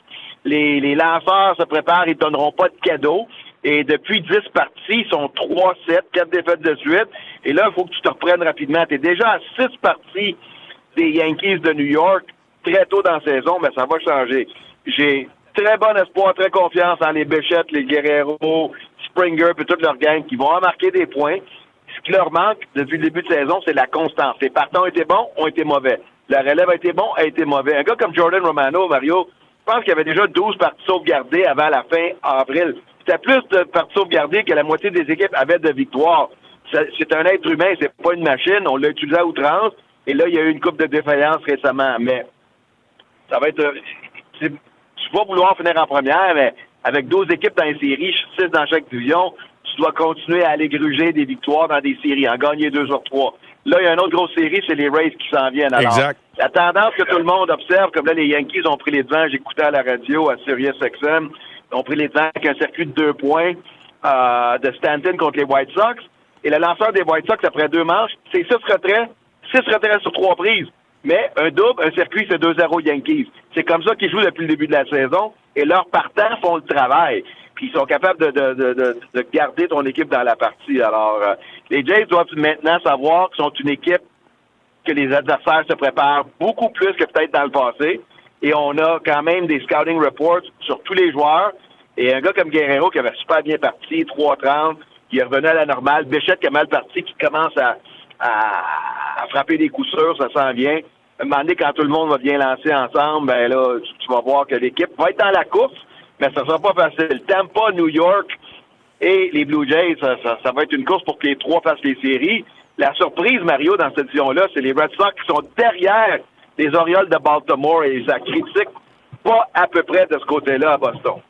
Les, lanceurs se préparent, ils donneront pas de cadeaux. Et depuis 10 parties, ils sont 3-7, 4 défaites de suite. Et là, il faut que tu te reprennes rapidement. Tu es déjà à 6 parties des Yankees de New York très tôt dans la saison, mais ça va changer. J'ai très bon espoir, très confiance en les Bichette, les Guerrero, Springer et toute leur gang qui vont marquer des points. Ce qui leur manque depuis le début de saison, c'est la constance. Les partants ont été bons, ont été mauvais. La relève a été bon, a été mauvais. Un gars comme Jordan Romano, Mario, je pense qu'il y avait déjà 12 parties sauvegardées avant la fin avril. C'était plus de parties sauvegardées que la moitié des équipes avaient de victoires. C'est un être humain, c'est pas une machine. On l'a utilisé à outrance. Et là, il y a eu une coupe de défaillance récemment. Mais ça va être. Tu vas vouloir finir en première, mais avec 12 équipes dans les séries, 6 dans chaque division, tu dois continuer à aller gruger des victoires dans des séries, en gagner deux sur trois. Là, il y a une autre grosse série, c'est les Rays qui s'en viennent. Alors, Exact. La tendance que tout le monde observe, comme là, les Yankees ont pris les devants, j'écoutais à la radio, à Sirius XM, ils ont pris les devants avec un circuit de deux points euh, de Stanton contre les White Sox. Et le lanceur des White Sox, après deux manches, c'est six retraits, six retraits sur trois prises. Mais un double, un circuit, c'est 2-0 Yankees. C'est comme ça qu'ils jouent depuis le début de la saison. Et leurs partants font le travail. Puis ils sont capables de, de, de, de, de garder ton équipe dans la partie. Alors, euh, les Jays doivent maintenant savoir qu'ils sont une équipe que les adversaires se préparent beaucoup plus que peut-être dans le passé. Et on a quand même des scouting reports sur tous les joueurs. Et un gars comme Guerrero qui avait super bien parti, 3-30, qui est revenu à la normale. Béchette qui a mal parti, qui commence à, à, frapper des coups sûrs, ça s'en vient. Un moment donné, quand tout le monde va bien lancer ensemble, ben là, tu, vas voir que l'équipe va être dans la course, mais ça sera pas facile. Tampa, New York et les Blue Jays, ça, ça, va être une course pour que les trois fassent les séries. La surprise, Mario, dans cette division-là, c'est les Red Sox qui sont derrière les Orioles de Baltimore et ça critique pas à peu près de ce côté-là à Boston.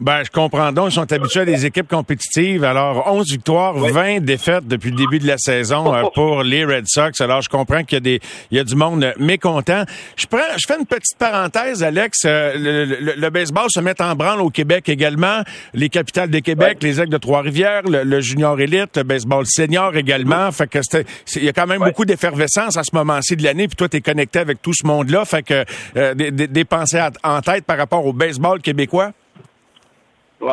Ben, je comprends donc. Ils sont habitués à des équipes compétitives. Alors, 11 victoires, 20 défaites depuis le début de la saison euh, pour les Red Sox. Alors, je comprends qu'il y a des, il y a du monde mécontent. Je prends, je fais une petite parenthèse, Alex. Euh, le, baseball se met en branle au Québec également. Les capitales des Québec, les Aigles de Trois-Rivières, le, junior élite, le baseball senior également. Fait que il y a quand même beaucoup d'effervescence à ce moment-ci de l'année. Puis toi, t'es connecté avec tout ce monde-là. Fait que euh, des, des pensées en tête par rapport au baseball québécois?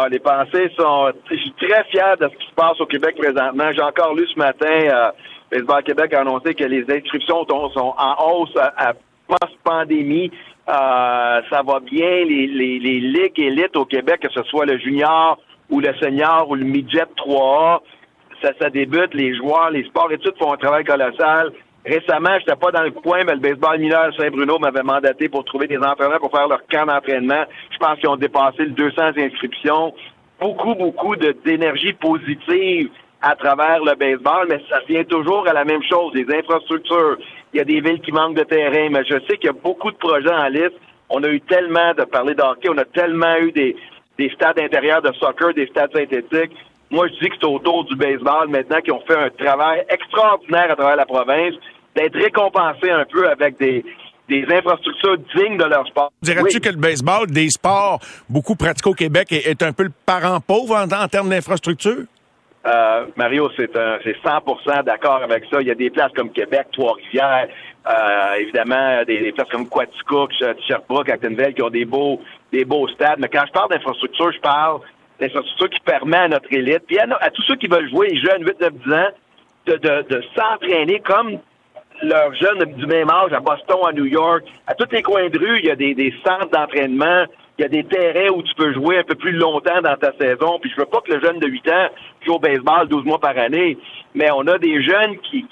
Les pensées sont. Je suis très fier de ce qui se passe au Québec présentement. J'ai encore lu ce matin, euh, Baseball Québec a annoncé que les inscriptions sont en hausse à, post-pandémie. Euh, ça va bien. Les, les, les ligues élites au Québec, que ce soit le junior ou le senior ou le midget 3A, ça, ça débute. Les joueurs, les sports études font un travail colossal. Récemment, j'étais pas dans le coin, mais le baseball mineur Saint-Bruno m'avait mandaté pour trouver des entraîneurs pour faire leur camp d'entraînement. Je pense qu'ils ont dépassé le 200 inscriptions. Beaucoup, beaucoup d'énergie positive à travers le baseball, mais ça vient toujours à la même chose, des infrastructures. Il y a des villes qui manquent de terrain, mais je sais qu'il y a beaucoup de projets en liste. On a eu tellement de parler d'hockey, on a tellement eu des, des stades intérieurs de soccer, des stades synthétiques. Moi, je dis que c'est autour du baseball maintenant qui ont fait un travail extraordinaire à travers la province d'être récompensés un peu avec des, des infrastructures dignes de leur sport. Dirais-tu que le baseball, des sports beaucoup pratiqués au Québec, est, un peu le parent pauvre en, termes d'infrastructure? Euh, Mario, c'est c'est 100% d'accord avec ça. Il y a des places comme Québec, Trois-Rivières, euh, évidemment des, places comme Quaticook, Sherbrooke, Actonville qui ont des beaux des beaux stades. Mais quand je parle d'infrastructure, je parle d'infrastructure qui permet à notre élite, puis à, à tous ceux qui veulent jouer, les jeunes 8, 9, 10 ans, de, de, de s'entraîner comme leurs jeunes du même âge à Boston, à New York, à tous les coins de rue, il y a des, des centres d'entraînement, il y a des terrains où tu peux jouer un peu plus longtemps dans ta saison. Puis je veux pas que le jeune de 8 ans joue au baseball 12 mois par année, mais on a des jeunes qui,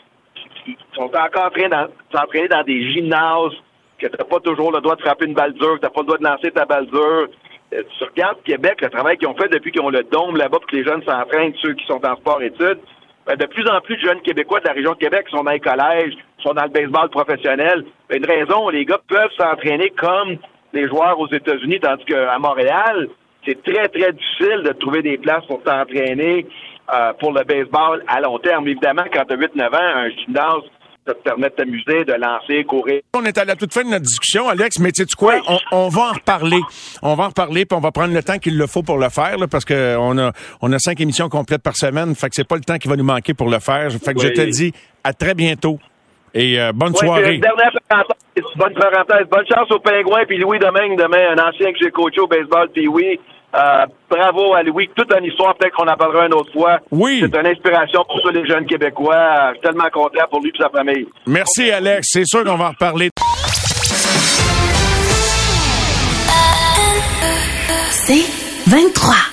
qui, sont encore en train de s'entraîner dans des gymnases, que tu n'as pas toujours le droit de frapper une balle dure, que tu n'as pas le droit de lancer ta balle dure. Euh, tu regardes Québec, le travail qu'ils ont fait depuis qu'ils ont le dôme là-bas pour que les jeunes s'entraînent, ceux qui sont en sport-études. Ben, de plus en plus de jeunes Québécois de la région Québec sont dans les collèges, sont dans le baseball professionnel. Ben, une raison, les gars peuvent s'entraîner comme les joueurs aux États-Unis, tandis qu'à Montréal, c'est très, très difficile de trouver des places pour s'entraîner euh, pour le baseball à long terme. Évidemment, quand tu as 8-9 ans, un gymnase ça te permet de t'amuser, de lancer, courir. On est à la toute fin de notre discussion, Alex, mais tu sais quoi? On, va en reparler. On va en reparler, puis on va prendre le temps qu'il le faut pour le faire, parce que on a, on a cinq émissions complètes par semaine, fait que c'est pas le temps qui va nous manquer pour le faire. Fait que je te dis à très bientôt. Et euh, bonne soirée. Dernière parenthèse, bonne parenthèse. Bonne chance aux Pingouins, puis Louis Domingue, demain, un ancien que j'ai coaché au baseball, puis oui. Euh, bravo à Louis. Toute une histoire, peut-être qu'on en parlera une autre fois. Oui. C'est une inspiration pour tous les jeunes Québécois. Je suis tellement content pour lui et sa famille. Merci, Alex. C'est sûr qu'on va en reparler. C'est 23.